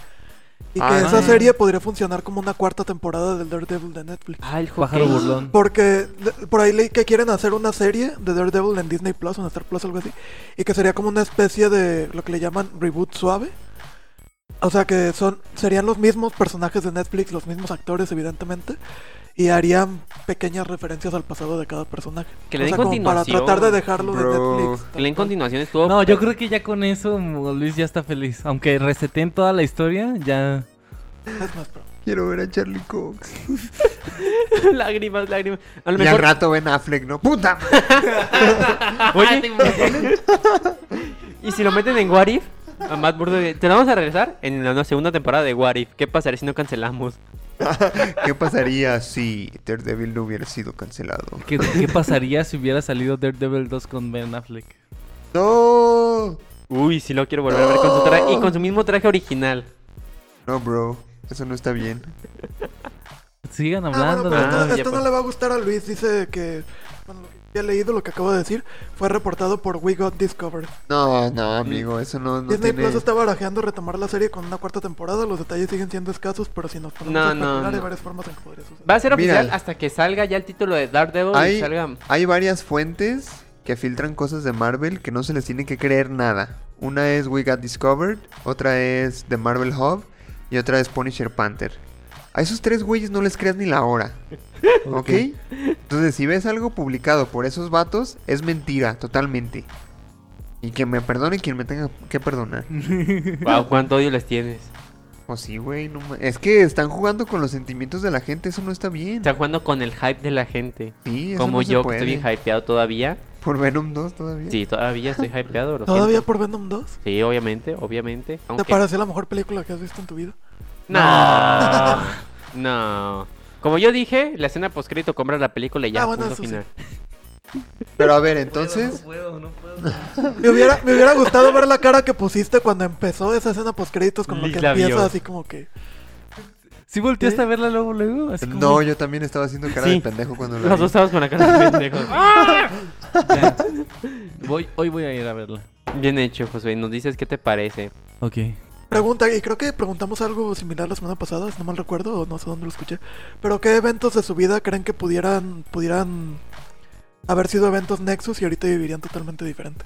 Y que Ah. esa serie podría funcionar como una cuarta temporada del Daredevil de Netflix. Ah, el Pájaro burlón. Porque por ahí leí que quieren hacer una serie de Daredevil en Disney Plus o en Star Plus, algo así. Y que sería como una especie de lo que le llaman reboot suave. O sea que son serían los mismos personajes de Netflix, los mismos actores, evidentemente. Y harían pequeñas referencias al pasado de cada personaje. Que le O den sea, como para tratar de dejarlo Bro. de Netflix. Que leen continuación estuvo. No, yo creo que ya con eso Luis ya está feliz. Aunque reseten toda la historia, ya. Es más, bro. Quiero ver a Charlie Cox. lágrimas, lágrimas. A lo Y al mejor. rato ven a Affleck, ¿no? ¡Puta! Oye, y si lo meten en What If, a Matt Murdock, te lo vamos a regresar en la segunda temporada de What If. ¿Qué pasaría si no cancelamos? ¿Qué pasaría si Daredevil no hubiera sido cancelado? ¿Qué, qué pasaría si hubiera salido Daredevil 2 con Ben Affleck? ¡No! Uy, sí lo quiero volver a ver con su traje y con su mismo traje original. No, bro. Eso no está bien. Sigan Ah, hablando bueno, pero de Ah, esto, no pues. le va a gustar a Luis. Dice que. Bueno, he leído, lo que acabo de decir, fue reportado por We Got Discovered. No, no, amigo. Eso no, no Disney tiene... Plus está barajeando retomar la serie con una cuarta temporada. Los detalles siguen siendo escasos, pero si nos ponemos No, a no, hay varias formas en que podría suceder. Va a ser Mira. oficial hasta que salga ya el título de Daredevil y Hay, salga. hay varias fuentes que filtran cosas de Marvel que no se les tiene que creer nada. Una es We Got Discovered, otra es The Marvel Hub y otra es Punisher Panther. A esos tres güeyes no les creas ni la hora, ¿ok? Entonces, si ves algo publicado por esos vatos, es mentira, totalmente. Y que me perdone quien me tenga que perdonar. Wow, cuánto odio les tienes. Pues sí, güey. no ma- es que están jugando con los sentimientos de la gente. Eso no está bien. Está jugando con el hype de la gente. Sí, eso Como no se yo, que puede. estoy bien hypeado todavía. Por Venom 2 todavía. Sí, todavía estoy hypeado. lo ¿Todavía siento. por Venom 2? Sí, obviamente, obviamente. ¿Te Aunque... parece la mejor película que has visto en tu vida? No. no. Como yo dije, la escena postcrédito compra la película y ya, Ah, bueno, punto eso sí. final. Pero a ver, entonces. puedo, no puedo. Me hubiera, me hubiera gustado ver la cara que pusiste cuando empezó esa escena post créditos con lo Liz que la empieza así como que... ¿Sí volteaste ¿Sí? a verla luego, luego? Así como- No, yo también estaba haciendo cara Sí. de pendejo cuando la Los vi. dos estábamos con la cara de pendejo. Ya. Voy, hoy voy a ir a verla. Bien hecho, Josué. Nos dices qué te parece. Ok. Pregunta, y creo que preguntamos algo similar la semana pasada, si no mal recuerdo, o no sé dónde lo escuché. Pero ¿qué eventos de su vida creen que pudieran, pudieran haber sido eventos Nexus y ahorita vivirían totalmente diferente?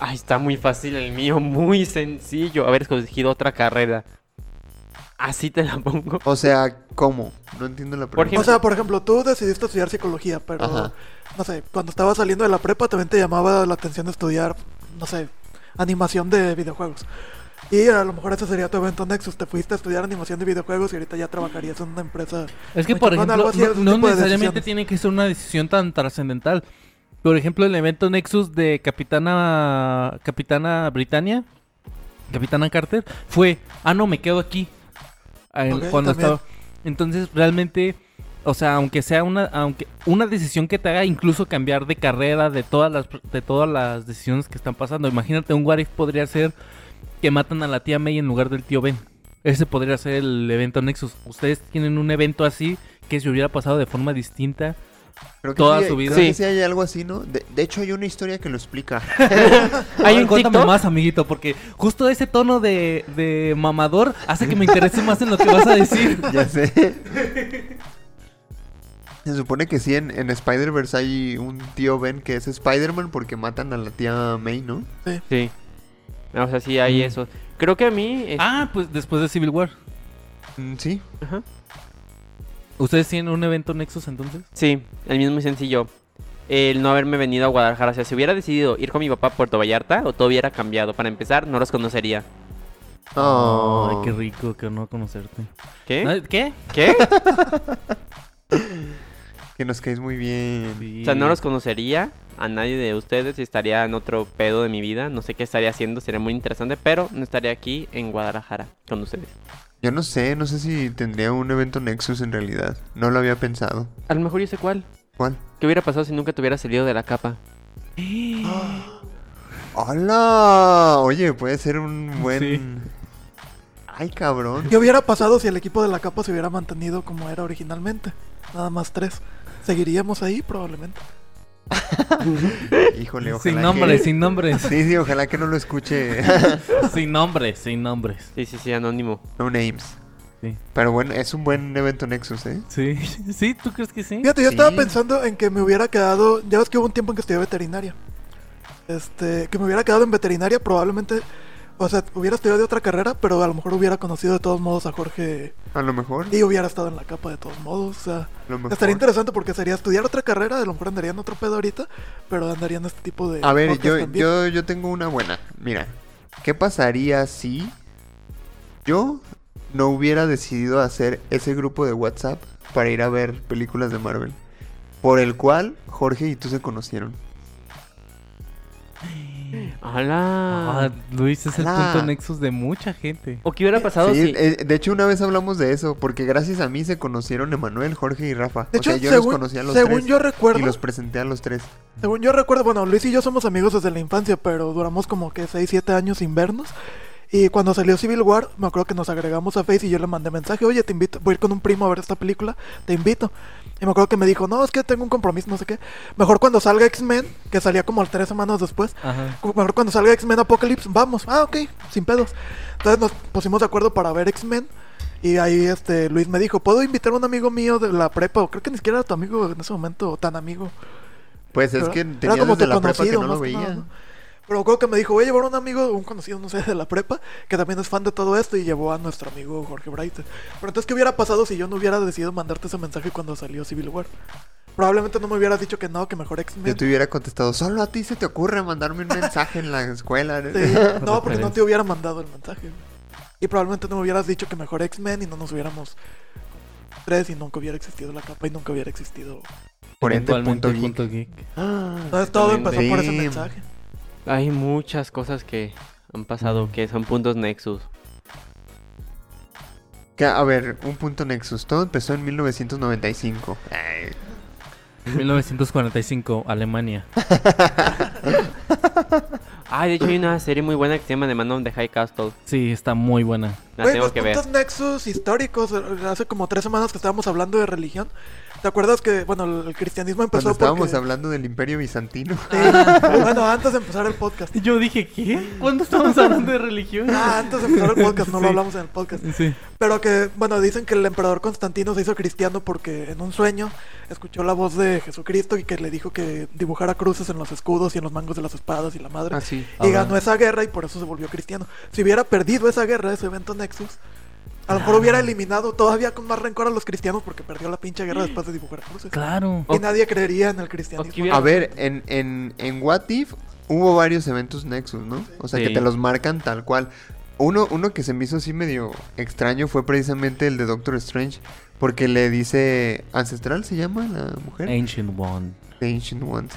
Ay, está muy fácil el mío, muy sencillo. Haber escogido otra carrera. Así te la pongo. O sea, ¿cómo? No entiendo la Por pregunta. O sea, por ejemplo, tú decidiste estudiar psicología, pero Ajá. no sé, cuando estabas saliendo de la prepa también te llamaba la atención estudiar, no sé, animación de videojuegos. Y a lo mejor ese sería tu evento Nexus, te fuiste a estudiar animación de videojuegos y ahorita ya trabajarías en una empresa. Es que, por ejemplo, así, no, de necesariamente decisiones. tiene que ser una decisión tan trascendental. Por ejemplo, el evento Nexus de Capitana Capitana Britannia, Capitana Carter, fue, ah, no, me quedo aquí. Ok, cuando también. estaba. Entonces, realmente, o sea, aunque sea una, aunque una decisión que te haga incluso cambiar de carrera, de todas las, de todas las decisiones que están pasando. Imagínate, un What If podría ser que matan a la tía May en lugar del tío Ben. Ese podría ser el evento Nexus. Ustedes tienen un evento así que si hubiera pasado de forma distinta. Creo que toda sí, su vida. creo que Sí. sí hay algo así, ¿no? De, de hecho, hay una historia que lo explica. Hay un Cuéntame TikTok. más, amiguito, porque justo ese tono de, de mamador hace que me interese más en lo que vas a decir. ya sé. Se supone que sí, en, en Spider-Verse hay un tío Ben que es Spider-Man porque matan a la tía May, ¿no? Sí. O sea, sí hay Mm. eso. Creo que a mí. es- Ah, pues después de Civil War. Mm, sí. Ajá. ¿Ustedes tienen un evento Nexus entonces? Sí, el mismo muy sencillo. El no haberme venido a Guadalajara. O sea, si hubiera decidido ir con mi papá a Puerto Vallarta, o todo hubiera cambiado. Para empezar, no los conocería. Oh. Ay, qué rico que no conocerte. ¿Qué? ¿Qué? ¿Qué? Que nos caes muy bien. O sea, no los conocería a nadie de ustedes y estaría en otro pedo de mi vida. No sé qué estaría haciendo, sería muy interesante, pero no estaría aquí en Guadalajara con ustedes. Yo no sé, no sé si tendría un evento Nexus en realidad. No lo había pensado. A lo mejor yo sé cuál. ¿Cuál? ¿Qué hubiera pasado si nunca te hubiera salido de la capa? ¡Hola! Oye, puede ser un buen... Sí. Ay, cabrón. ¿Qué hubiera pasado si el equipo de la capa se hubiera mantenido como era originalmente? Nada más tres. ¿Seguiríamos ahí? Probablemente. Híjole, ojalá Sin que- nombres, sin nombres. Sí, sí, ojalá que no lo escuche sin nombres, sin nombres. Sí, sí, sí, anónimo. No Names. Sí. Pero bueno, es un buen evento Nexus, ¿eh? Sí. ¿Sí? ¿Tú crees que sí? Fíjate, yo estaba pensando en que me hubiera quedado. Ya ves que hubo un tiempo en que estudié veterinaria. Este, que me hubiera quedado en veterinaria, probablemente. O sea, hubiera estudiado de otra carrera, pero a lo mejor hubiera conocido de todos modos a Jorge A lo mejor. y hubiera estado en la capa de todos modos. O sea, a lo mejor. estaría interesante porque sería estudiar otra carrera, a lo mejor andaría en otro pedo ahorita, pero andaría en este tipo de. A ver, yo, también. yo, yo tengo una buena. Mira, ¿qué pasaría si yo no hubiera decidido hacer ese grupo de WhatsApp para ir a ver películas de Marvel? Por el cual Jorge y tú se conocieron. ¡Hala! Ah, Luis es el punto Nexus de mucha gente. ¿O qué hubiera pasado Sí, si.? eh, de hecho una vez hablamos de eso, porque gracias a mí se conocieron Emanuel, Jorge y Rafa. De o hecho, sea, yo según, los conocí a los según tres yo recuerdo, y los presenté a los tres. según yo recuerdo, bueno, Luis y yo somos amigos desde la infancia, pero duramos como que 6, 7 años sin vernos. Y cuando salió Civil War, me acuerdo que nos agregamos a Face y yo le mandé mensaje, oye, te invito, voy a ir con un primo a ver esta película, te invito. Y me acuerdo que me dijo, no, es que tengo un compromiso, no sé qué. Mejor cuando salga X-Men, que salía como tres semanas después, Ajá. mejor cuando salga X-Men Apocalypse, vamos. Ah, ok, sin pedos. Entonces nos pusimos de acuerdo para ver X-Men. Y ahí este Luis me dijo, ¿puedo invitar a un amigo mío de la prepa? O creo que ni siquiera era tu amigo en ese momento, o tan amigo. Pues es Pero que era tenía como desde la prepa que no lo veía. nada, ¿no? Pero creo que me dijo, voy a llevar a un amigo, un conocido, no sé, de la prepa, que también es fan de todo esto, y llevó a nuestro amigo Jorge Bright. Pero entonces, ¿qué hubiera pasado si yo no hubiera decidido mandarte ese mensaje cuando salió Civil War? Probablemente no me hubieras dicho que no, que mejor X-Men. Yo te hubiera contestado, solo a ti se te ocurre mandarme un mensaje en la escuela. ¿no?" Sí, no, porque no te hubiera mandado el mensaje. Y probablemente no me hubieras dicho que mejor X-Men y no nos hubiéramos tres y nunca hubiera existido la capa y nunca hubiera existido. Por ende, punto geek. punto geek. Entonces todo empezó por ese mensaje. Hay muchas cosas que han pasado que son puntos nexus. Que, a ver, un punto Nexus. Todo empezó en 1995. Ay, 1945, Alemania. Ah, de hecho hay una serie muy buena que se llama The Man on the High Castle. Sí, está muy buena. La Güey, tengo los que ver. puntos nexus históricos, eh, hace como tres semanas que estábamos hablando de religión. ¿Te acuerdas que, bueno, el cristianismo empezó Cuando estábamos porque... hablando del Imperio Bizantino. Sí, bueno, antes de empezar el podcast. Yo dije, ¿qué? ¿Cuándo estamos hablando de religión? Ah, antes de empezar el podcast, no Sí. lo hablamos en el podcast. Sí. Pero que, bueno, dicen que el emperador Constantino se hizo cristiano porque en un sueño escuchó la voz de Jesucristo y que le dijo que dibujara cruces en los escudos y en los mangos de las espadas y la madre. Ah, sí. Y Ah, ganó esa guerra y por eso se volvió cristiano. Si hubiera perdido esa guerra, ese evento Nexus, a lo mejor hubiera eliminado todavía con más rencor a los cristianos porque perdió la pinche guerra después de dibujar cruces. Claro. Y nadie creería en el cristianismo. A ver, en, en, en What If hubo varios eventos Nexus, ¿no? O sea, que te los marcan tal cual. Uno, uno que se me hizo así medio extraño fue precisamente el de Doctor Strange. Porque le dice... ¿Ancestral se llama la mujer? Ancient One. The Ancient Ones.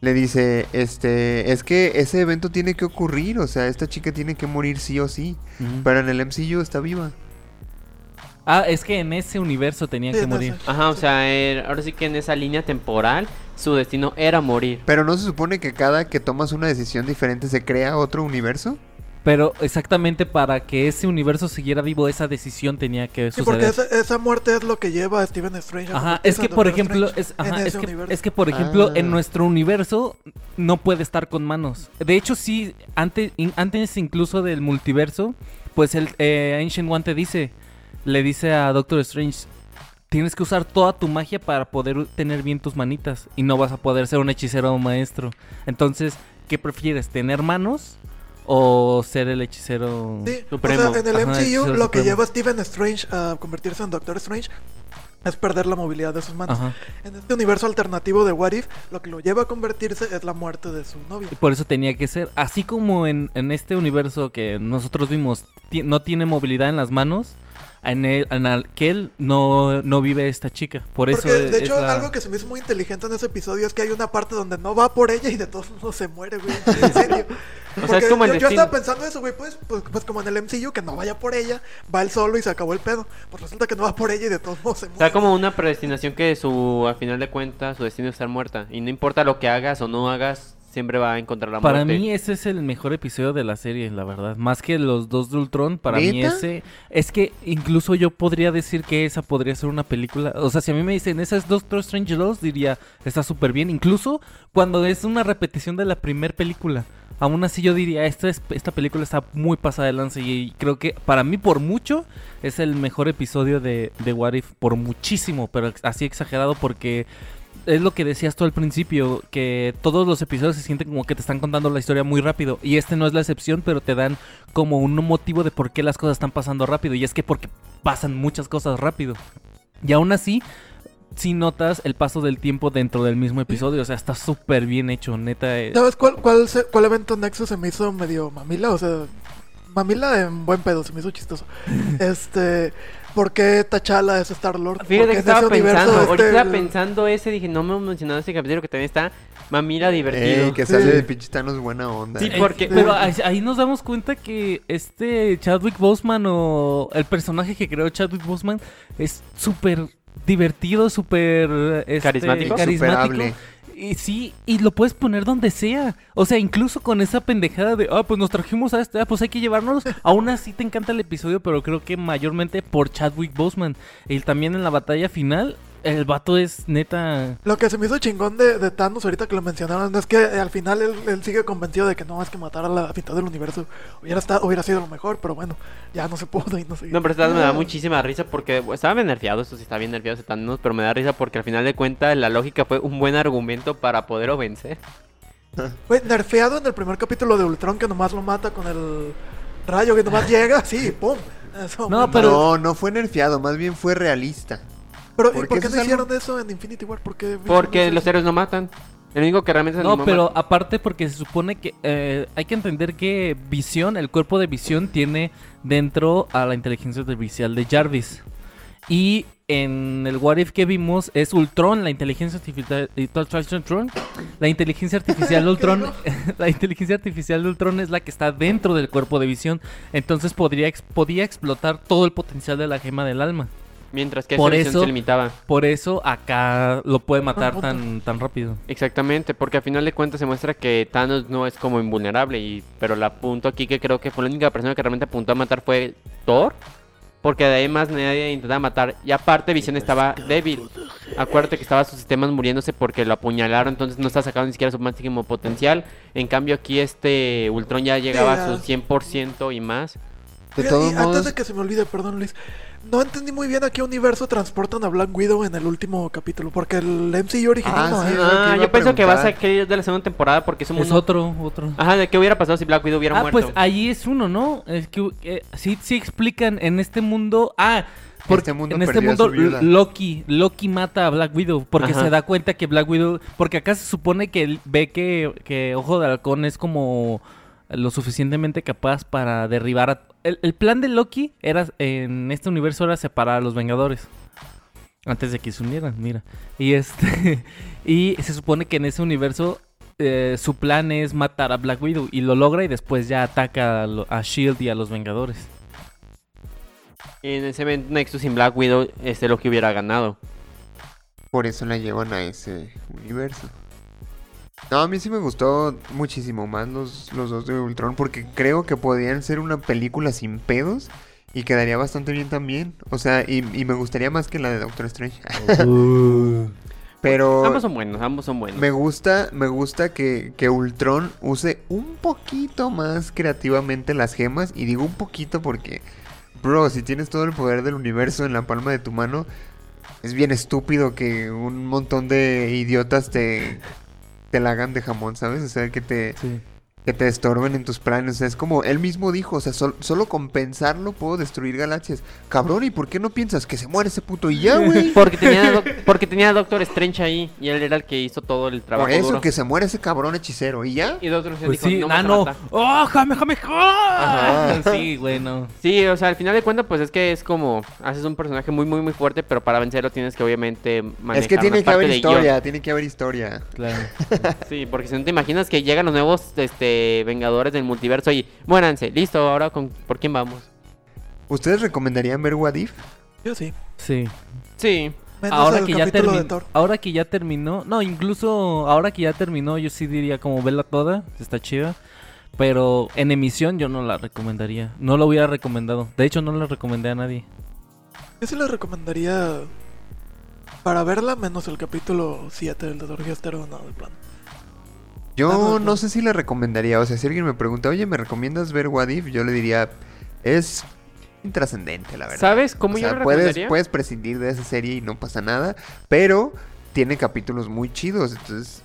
Le dice, este, es que ese evento tiene que ocurrir, o sea, esta chica tiene que morir sí o sí. Pero en el MCU está viva. Ah, es que en ese universo tenía Sí, que no morir. sé. Ajá, o sea, er- ahora sí que en esa línea temporal su destino era morir. Pero no se supone que cada que tomas una decisión diferente se crea otro universo. Pero exactamente para que ese universo siguiera vivo, esa decisión tenía que Sí, porque esa, esa muerte es lo que lleva a Stephen Strange a Ajá, es que por ejemplo, es, ajá, es, que, es que por ejemplo en nuestro universo no puede estar con manos. De hecho sí, antes, in- antes incluso del multiverso, pues el eh, Ancient One te dice, le dice a Doctor Strange, tienes que usar toda tu magia para poder tener bien tus manitas y no vas a poder ser un hechicero o maestro. Entonces, ¿qué prefieres? ¿Tener manos o ser el hechicero? Sí, Supremo. o sea, en el Ajá, MCU lo que supremo. lleva a Stephen Strange a convertirse en Doctor Strange es perder la movilidad de sus manos. Ajá. En este universo alternativo de What If, lo que lo lleva a convertirse es la muerte de su novia. Y por eso tenía que ser. Así como en, en este universo que nosotros vimos, no tiene movilidad en las manos. En, el, en aquel no, no vive esta chica. Por eso es, de hecho es la- algo que se me hizo muy inteligente en ese episodio es que hay una parte donde no va por ella y de todos modos se muere, güey. En serio. O sea, es como el yo, yo estaba pensando eso, güey, pues, pues, pues como en el MCU, que no vaya por ella, va él solo y se acabó el pedo. Pues resulta que no va por ella y de todos modos se O muere. sea, como una predestinación que su, al final de cuentas, su destino es estar muerta. Y no importa lo que hagas o no hagas, siempre va a encontrar la Para muerte. mí ese es el mejor episodio de la serie, la verdad. Más que los dos de Ultron, para mí ¿Neta? ese... Es que incluso yo podría decir que esa podría ser una película... O sea, si a mí me dicen, esas Doctor Strange 2, diría, está súper bien. Incluso cuando es una repetición de la primer película. Aún así yo diría, esta, es- esta película está muy pasada de lanza y creo que para mí por mucho es el mejor episodio de, de What If. Por muchísimo, pero así exagerado porque es lo que decías tú al principio, que todos los episodios se sienten como que te están contando la historia muy rápido. Y este no es la excepción, pero te dan como un motivo de por qué las cosas están pasando rápido. Y es que porque pasan muchas cosas rápido. Y aún así, si notas el paso del tiempo dentro del mismo episodio. O sea, está súper bien hecho, neta. eh. ¿Sabes cuál, cuál, se- cuál evento Nexus se me hizo medio mamila? O sea, mamila en buen pedo, se me hizo chistoso. este, ¿por qué T'Challa es Star Lord? Fíjate que estaba pensando, ahorita estaba pensando ese, dije, no me he mencionado ese capítulo que también está mamila divertido. Ey, que Sí. sale de pinche Thanos buena onda. Sí, porque- Pero ahí, ahí nos damos cuenta que este Chadwick Boseman o el personaje que creó Chadwick Boseman es súper divertido, súper este, Carismático. Superable. Y sí, y lo puedes poner donde sea. O sea, incluso con esa pendejada de, ah, pues nos trajimos a este, ah, pues hay que llevárnoslos. Aún así te encanta el episodio, pero creo que mayormente por Chadwick Boseman. Y también en la batalla final, el vato es neta... Lo que se me hizo chingón de, de Thanos ahorita que lo mencionaron es que eh, al final él, él sigue convencido de que no, es que matar a la mitad del universo hubiera, estado, hubiera sido lo mejor, pero bueno, ya no se pudo y no sé. No, pero esta me da muchísima risa porque estaba bien nerfeado, esto sí está bien nerfeado ese Thanos, pero me da risa porque al final de cuentas la lógica fue un buen argumento para poderlo vencer. Güey, nerfeado en el primer capítulo de Ultron que nomás lo mata con el rayo que nomás llega, sí, pum. Eso, No, pero- No, no fue nerfeado, más bien fue realista. Pero ¿y porque por qué no hicieron eso en Infinity War? ¿Por qué? Porque los héroes no matan. El único que realmente se No, pero aparte porque se supone que eh, hay que entender que Visión, el cuerpo de Visión tiene dentro a la inteligencia artificial de Jarvis. Y en el What If que vimos es Ultron, la inteligencia artificial Ultron. La inteligencia artificial de Ultron, la inteligencia artificial de Ultron es la que está dentro del cuerpo de Visión. Entonces podría podía explotar todo el potencial de la gema del alma. Mientras que por esa visión eso- se limitaba. Por eso acá lo puede matar tan tan rápido. Exactamente, porque a final de cuentas se muestra que Thanos no es como invulnerable. Y, pero el punto aquí que creo que fue la única persona que realmente apuntó a matar fue Thor. Porque de ahí más nadie intentaba matar. Y aparte Visión estaba débil. Acuérdate que estaba sus sistemas muriéndose porque lo apuñalaron. Entonces no está sacando ni siquiera su máximo potencial. En cambio aquí este Ultron ya llegaba a su 100% y más. De todos y modos, antes de que se me olvide, perdón Luis, no entendí muy bien a qué universo transportan a Black Widow en el último capítulo, porque el MCU original Ah, no sí, es. que Ah, yo pienso que va a ser de la segunda temporada porque es un Es otro, otro. Ajá, ¿de qué hubiera pasado si Black Widow hubiera Ah, muerto? pues ahí es uno, ¿no? Es que eh, sí, sí explican en este mundo. Ah, porque Este mundo en este mundo. Loki, Loki mata a Black Widow porque Ajá. se da cuenta que Black Widow, porque acá se supone que él ve que, que Ojo de Halcón es como lo suficientemente capaz para derribar a... El, el plan de Loki era en este universo era separar a los Vengadores. Antes de que se unieran, mira. Y este y se supone que en ese universo eh, su plan es matar a Black Widow y lo logra y después ya ataca a, lo- a Shield y a los Vengadores. En ese evento Nexus sin Black Widow, este lo que hubiera ganado. por eso la llevan a ese universo. No, a mí sí me gustó muchísimo más los, los dos de Ultron porque creo que podían ser una película sin pedos y quedaría bastante bien también. O sea, y, y me gustaría más que la de Doctor Strange. Pero Ambos son buenos, ambos son buenos. me gusta, me gusta que, que Ultron use un poquito más creativamente las gemas. Y digo un poquito porque, bro, si tienes todo el poder del universo en la palma de tu mano, es bien estúpido que un montón de idiotas te, te la hagan de jamón, ¿sabes? O sea, que te. Que te estorben en tus planes. O sea, es como él mismo dijo, o sea, sol- solo con pensarlo puedo destruir galaxias. Cabrón, ¿y por qué no piensas que se muere ese puto y ya, güey? Porque tenía, porque tenía a Doctor Strange ahí y él era el que hizo todo el trabajo Por eso, duro. que se muere ese cabrón hechicero y ya. Y Doctor Strange Pues dijo, sí, no, ah, no. matar". ¡Oh, jame, jame. Sí, güey, no. Sí, o sea, al final de cuentas, pues es que es como haces un personaje muy, muy, muy fuerte, pero para vencerlo tienes que obviamente manejar Es que tiene que haber historia, tiene que haber historia. Claro. Sí, porque si no te imaginas que llegan los nuevos este, Vengadores del multiverso y muéranse, listo, ahora con por quién vamos. ¿Ustedes recomendarían ver What If? Yo sí. Sí. Sí, Menos Ahora que ya terminó. Ahora que ya terminó. No, incluso ahora que ya terminó, yo sí diría como verla toda. Está chida. Pero en emisión yo no la recomendaría. No lo hubiera recomendado. De hecho, no la recomendé a nadie. Yo sí le recomendaría para verla menos el capítulo 7 del de Thor Gestero, no, de plan. Yo no, no, no. sé si le recomendaría. O sea, si alguien me pregunta, oye, ¿me recomiendas ver What If? Yo le diría, es intrascendente, la verdad. ¿sabes cómo o yo sea, lo puedes, recomendaría? puedes prescindir de esa serie y no pasa nada. Pero tiene capítulos muy chidos. Entonces,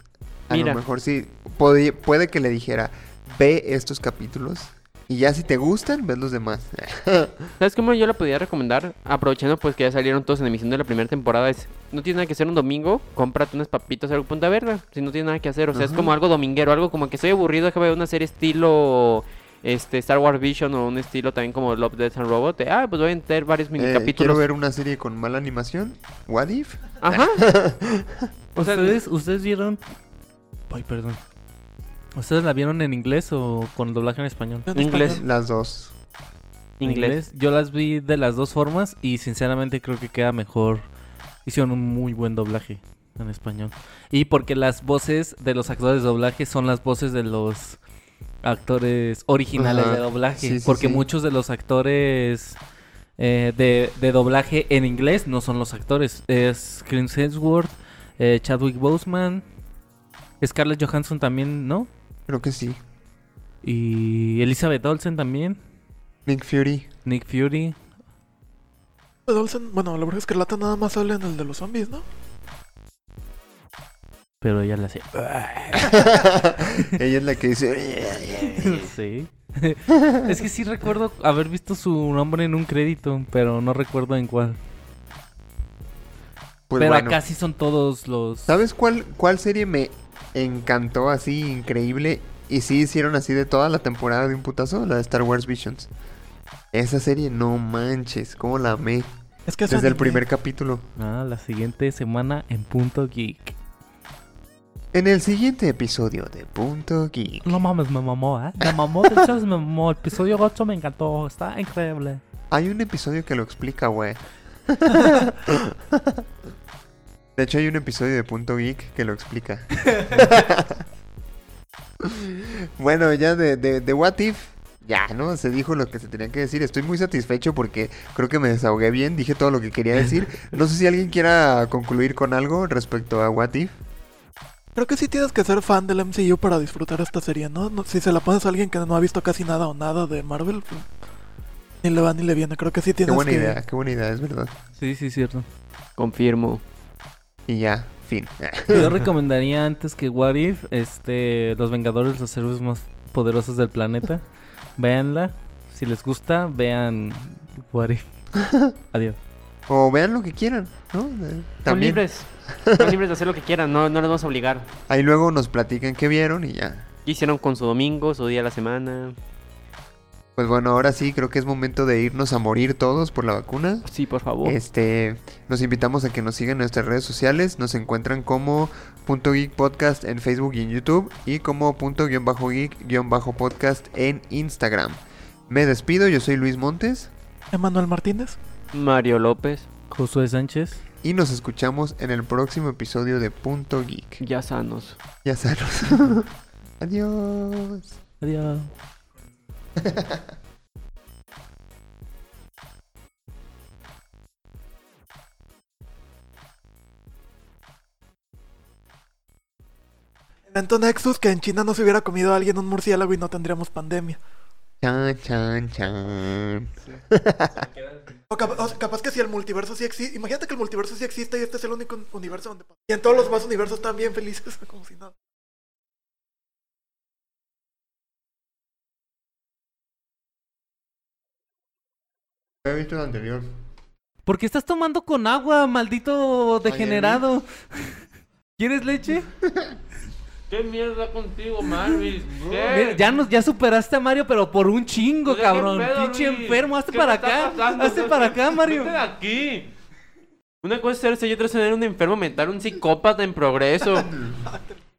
a Mira. lo mejor sí. Puede, puede que le dijera, ve estos capítulos. Y ya si te gustan, ves los demás. ¿Sabes cómo yo la podría recomendar? Aprovechando pues que ya salieron todos en emisión de la primera temporada. Es, no tienes nada que hacer un domingo, cómprate unas papitas, algo, ponte a verla. Si no tienes nada que hacer. O sea, es como algo dominguero, algo como que estoy aburrido, déjame ver una serie estilo este Star Wars Vision o un estilo también como Love, Death and Robot. de, ah, pues voy a meter varios mini Eh, quiero capítulos. ver una serie con mala animación. What If? Ajá. o sea, ¿Ustedes, ¿Ustedes vieron? Ay, perdón. ¿Ustedes la vieron en inglés o con doblaje en español? En Inglés. Las dos. Inglés. Yo las vi de las dos formas y sinceramente creo que queda mejor. Hicieron un muy buen doblaje en español. Y porque las voces de los actores de doblaje son las voces de los actores originales Ajá. de doblaje. Sí, sí, porque sí. muchos de los actores eh, de, de doblaje en inglés no son los actores. Es Chris Hemsworth, eh, Chadwick Boseman, Scarlett Johansson también, ¿no? Creo que sí. Y Elizabeth Olsen también. Nick Fury. Nick Fury. Olsen- bueno, la bruja escarlata nada más sale en el de los zombies, ¿no? Pero ella la sé. Ella es la que dice. sí. es que sí recuerdo haber visto su nombre en un crédito, pero no recuerdo en cuál. Pues pero bueno. acá sí son todos los. ¿Sabes cuál, cuál serie me encantó así, increíble. Y sí hicieron así de toda la temporada de un putazo, la de Star Wars Visions. Esa serie, no manches, cómo la amé. Es que es Desde el anime. primer capítulo. Ah, la siguiente semana en Punto Geek. En el siguiente episodio de Punto Geek. No mames, me mamó, ¿eh? Me mamó, de hecho, me mamó. El episodio 8 me encantó, está increíble. Hay un episodio que lo explica, güey. De hecho, hay un episodio de Punto Geek que lo explica. bueno, ya de, de, de What If, ya, ¿no? Se dijo lo que se tenía que decir. Estoy muy satisfecho porque creo que me desahogué bien, dije todo lo que quería decir. No sé si alguien quiera concluir con algo respecto a What If. Creo que sí tienes que ser fan del MCU para disfrutar esta serie, ¿no? No- si se la pones a alguien que no ha visto casi nada o nada de Marvel, pues, ni le va ni le viene. Creo que sí Qué tienes buena que... idea, qué buena idea, es verdad. Sí, sí, cierto. Confirmo. Y ya, fin. Yo recomendaría antes que What If, este, Los Vengadores, los héroes más poderosos del planeta. Véanla. Si les gusta, vean What If. Adiós. O vean lo que quieran, ¿no? Eh, Son También. libres. Son libres de hacer lo que quieran, no, no les vamos a obligar. Ahí luego nos platican qué vieron y ya. ¿Qué hicieron con su domingo, su día a la semana? Pues bueno, ahora sí creo que es momento de irnos a morir todos por la vacuna. Sí, por favor. Este, los invitamos a que nos sigan en nuestras redes sociales. Nos encuentran como punto geek podcast en Facebook y en YouTube y como punto guion bajo geek guion bajo podcast en Instagram. Me despido, yo soy Luis Montes Emanuel Martínez. Mario López, Josué Sánchez. y nos escuchamos en el próximo episodio de Punto Geek. ya sanos. Ya sanos. Adiós. Adiós. Inventó Nexus que en China no se hubiera comido a alguien un murciélago y no tendríamos pandemia. Chan, chan, chan. O, cap- o capaz que si el multiverso sí existe. Imagínate que el multiverso sí existe y este es el único universo donde pasa. Y en todos los demás universos están bien felices, como si nada. He visto el anterior. ¿Por qué estás tomando con agua, maldito degenerado? ¿Quieres leche? ¿Qué mierda contigo, Marvis? Mira, ya nos, ya superaste a Mario, pero por un chingo, Oye, ¿qué cabrón. pedo, Pinche Luis? enfermo, hazte ¿Qué para acá. pasando? Hazte para acá, Mario. Vete de aquí. Una cosa es ser y otra es tener un enfermo mental, un psicópata en progreso.